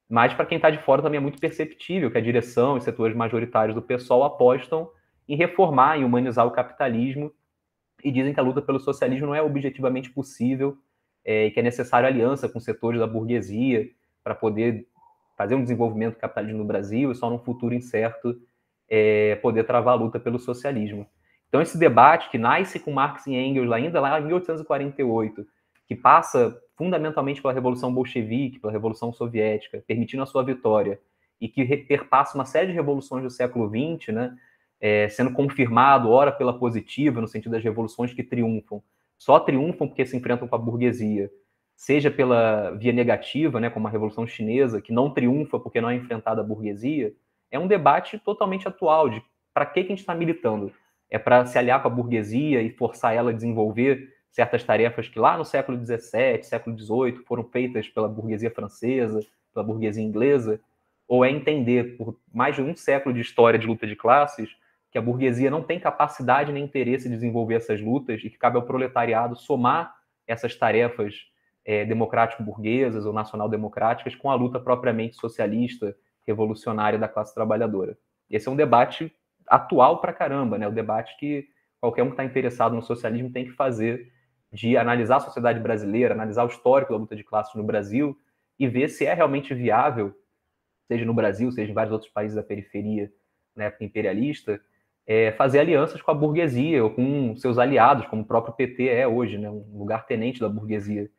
Mas para quem está de fora também é muito perceptível que a direção e setores majoritários do PSOL apostam em reformar e humanizar o capitalismo e dizem que a luta pelo socialismo não é objetivamente possível é, e que é necessário aliança com setores da burguesia para poder fazer um desenvolvimento do capitalismo no Brasil e só num futuro incerto é, poder travar a luta pelo socialismo. Então, esse debate que nasce com Marx e Engels ainda lá em 1848, que passa fundamentalmente pela Revolução Bolchevique, pela Revolução Soviética, permitindo a sua vitória, e que perpassa uma série de revoluções do século XX, né, é, sendo confirmado, ora pela positiva, no sentido das revoluções que triunfam, só triunfam porque se enfrentam com a burguesia, seja pela via negativa, né, como a Revolução Chinesa, que não triunfa porque não é enfrentada a burguesia, é um debate totalmente atual de para que, que a gente está militando é para se aliar com a burguesia e forçar ela a desenvolver certas tarefas que lá no século XVII, século XVIII foram feitas pela burguesia francesa, pela burguesia inglesa, ou é entender por mais de um século de história de luta de classes que a burguesia não tem capacidade nem interesse em desenvolver essas lutas e que cabe ao proletariado somar essas tarefas é, democrático-burguesas ou nacional-democráticas com a luta propriamente socialista, revolucionária da classe trabalhadora. Esse é um debate atual para caramba, né? O debate que qualquer um que está interessado no socialismo tem que fazer de analisar a sociedade brasileira, analisar o histórico da luta de classes no Brasil e ver se é realmente viável, seja no Brasil, seja em vários outros países da periferia, na época imperialista, é, fazer alianças com a burguesia ou com seus aliados, como o próprio PT é hoje, né? um lugar tenente da burguesia,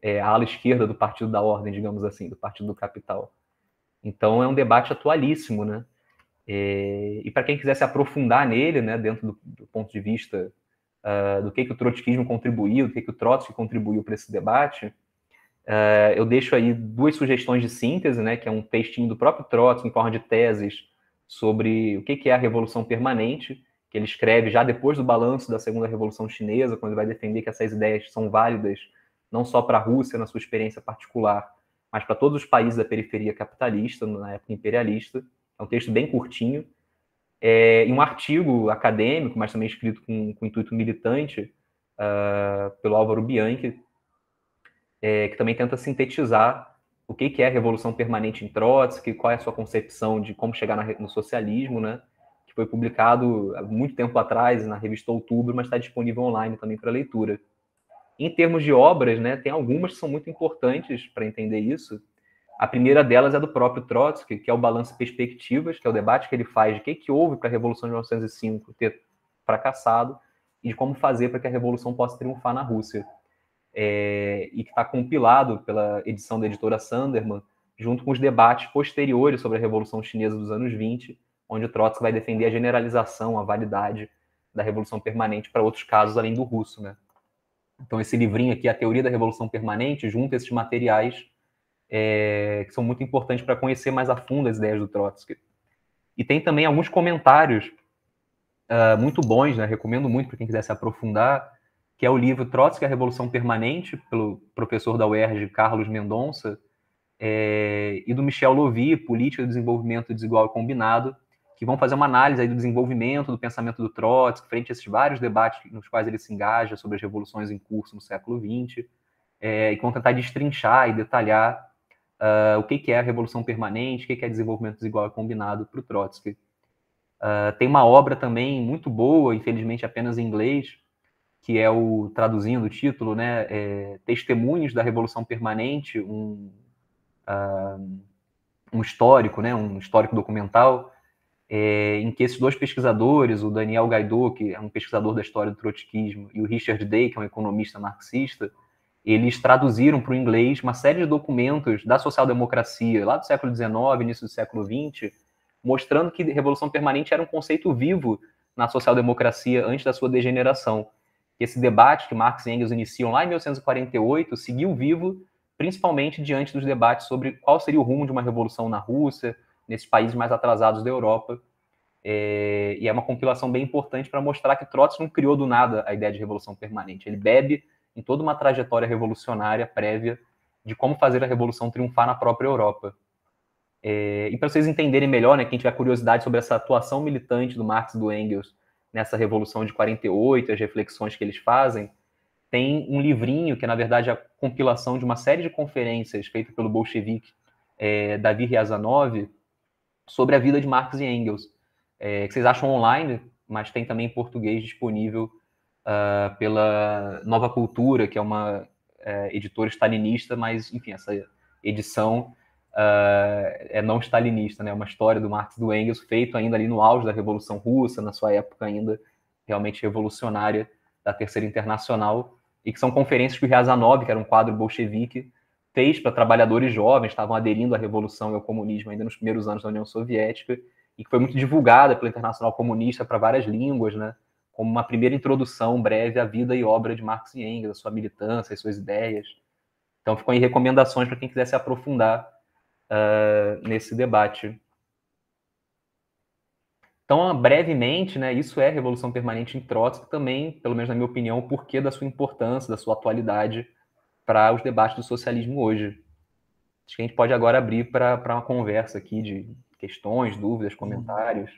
é, a ala esquerda do Partido da Ordem, digamos assim, do Partido do Capital. Então é um debate atualíssimo, né? É, e para quem quiser se aprofundar nele, né, dentro do, do ponto de vista uh, do que, que o trotskismo contribuiu, do que, que o Trotsky contribuiu para esse debate, uh, eu deixo aí duas sugestões de síntese, né, que é um textinho do próprio Trotsky em forma de teses sobre o que, que é a Revolução Permanente, que ele escreve já depois do balanço da Segunda Revolução Chinesa, quando ele vai defender que essas ideias são válidas não só para a Rússia, na sua experiência particular, mas para todos os países da periferia capitalista, na época imperialista. É um texto bem curtinho. É, e um artigo acadêmico, mas também escrito com, com intuito militante, uh, pelo Álvaro Bianchi, é, que também tenta sintetizar o que, que é revolução permanente em Trotsky, qual é a sua concepção de como chegar na, no socialismo, né? que foi publicado há muito tempo atrás na revista Outubro, mas está disponível online também para leitura. Em termos de obras, né, tem algumas que são muito importantes para entender isso, A primeira delas é do próprio Trotsky, que é o Balanço Perspectivas, que é o debate que ele faz de o que, que houve para a Revolução de 1905 ter fracassado e de como fazer para que a Revolução possa triunfar na Rússia. É, e que está compilado pela edição da editora Sanderman, junto com os debates posteriores sobre a Revolução Chinesa dos anos 20, onde o Trotsky vai defender a generalização, a validade da Revolução Permanente para outros casos além do russo. Né? Então, esse livrinho aqui, A Teoria da Revolução Permanente, junta esses materiais é, que são muito importantes para conhecer mais a fundo as ideias do Trotsky. E tem também alguns comentários uh, muito bons, né? recomendo muito para quem quiser se aprofundar, que é o livro Trotsky, a Revolução Permanente, pelo professor da UERJ, Carlos Mendonça, é, e do Michel Lovy, Política do Desenvolvimento Desigual e Combinado, que vão fazer uma análise do desenvolvimento do pensamento do Trotsky, frente a esses vários debates nos quais ele se engaja sobre as revoluções em curso no século XX, é, e vão tentar destrinchar e detalhar uh, o que, que é a revolução permanente, o que, que é desenvolvimento desigual e combinado para o Trotsky. Uh, tem uma obra também muito boa, infelizmente apenas em inglês, que é o, traduzindo o título, né, é, Testemunhos da Revolução Permanente, um, uh, um histórico, né, um histórico documental, é, em que esses dois pesquisadores, o Daniel Gaidot, que é um pesquisador da história do trotskismo, e o Richard Day, que é um economista marxista, eles traduziram para o inglês uma série de documentos da social-democracia, lá do século XIX, início do século XX, mostrando que revolução permanente era um conceito vivo na social-democracia antes da sua degeneração. Esse debate que Marx e Engels iniciam lá em 1948 seguiu vivo, principalmente diante dos debates sobre qual seria o rumo de uma revolução na Rússia, nesses países mais atrasados da Europa. É, e é uma compilação bem importante para mostrar que Trotsky não criou do nada a ideia de revolução permanente. Ele bebe em toda uma trajetória revolucionária prévia de como fazer a revolução triunfar na própria Europa. É, e para vocês entenderem melhor, né, quem tiver curiosidade sobre essa atuação militante do Marx e do Engels nessa revolução de 48, as reflexões que eles fazem, tem um livrinho que é, na verdade, a compilação de uma série de conferências feita pelo bolchevique é, Davi Ryazanov sobre a vida de Marx e Engels, é, que vocês acham online, mas tem também em português disponível uh, pela Nova Cultura, que é uma é, editora stalinista, mas, enfim, essa edição uh, é não stalinista, né? É uma história do Marx e do Engels, feito ainda ali no auge da Revolução Russa, na sua época ainda realmente revolucionária da Terceira Internacional, e que são conferências que o Ryazanov, que era um quadro bolchevique, fez para trabalhadores jovens, estavam aderindo à Revolução e ao comunismo ainda nos primeiros anos da União Soviética, e que foi muito divulgada pela Internacional Comunista para várias línguas, né? Como uma primeira introdução breve à vida e obra de Marx e Engels, a sua militância, as suas ideias. Então, ficam aí recomendações para quem quiser se aprofundar uh, nesse debate. Então, brevemente, né, isso é Revolução Permanente em Trotsky, também, pelo menos na minha opinião, o porquê da sua importância, da sua atualidade para os debates do socialismo hoje. Acho que a gente pode agora abrir para uma conversa aqui de questões, dúvidas, comentários. É...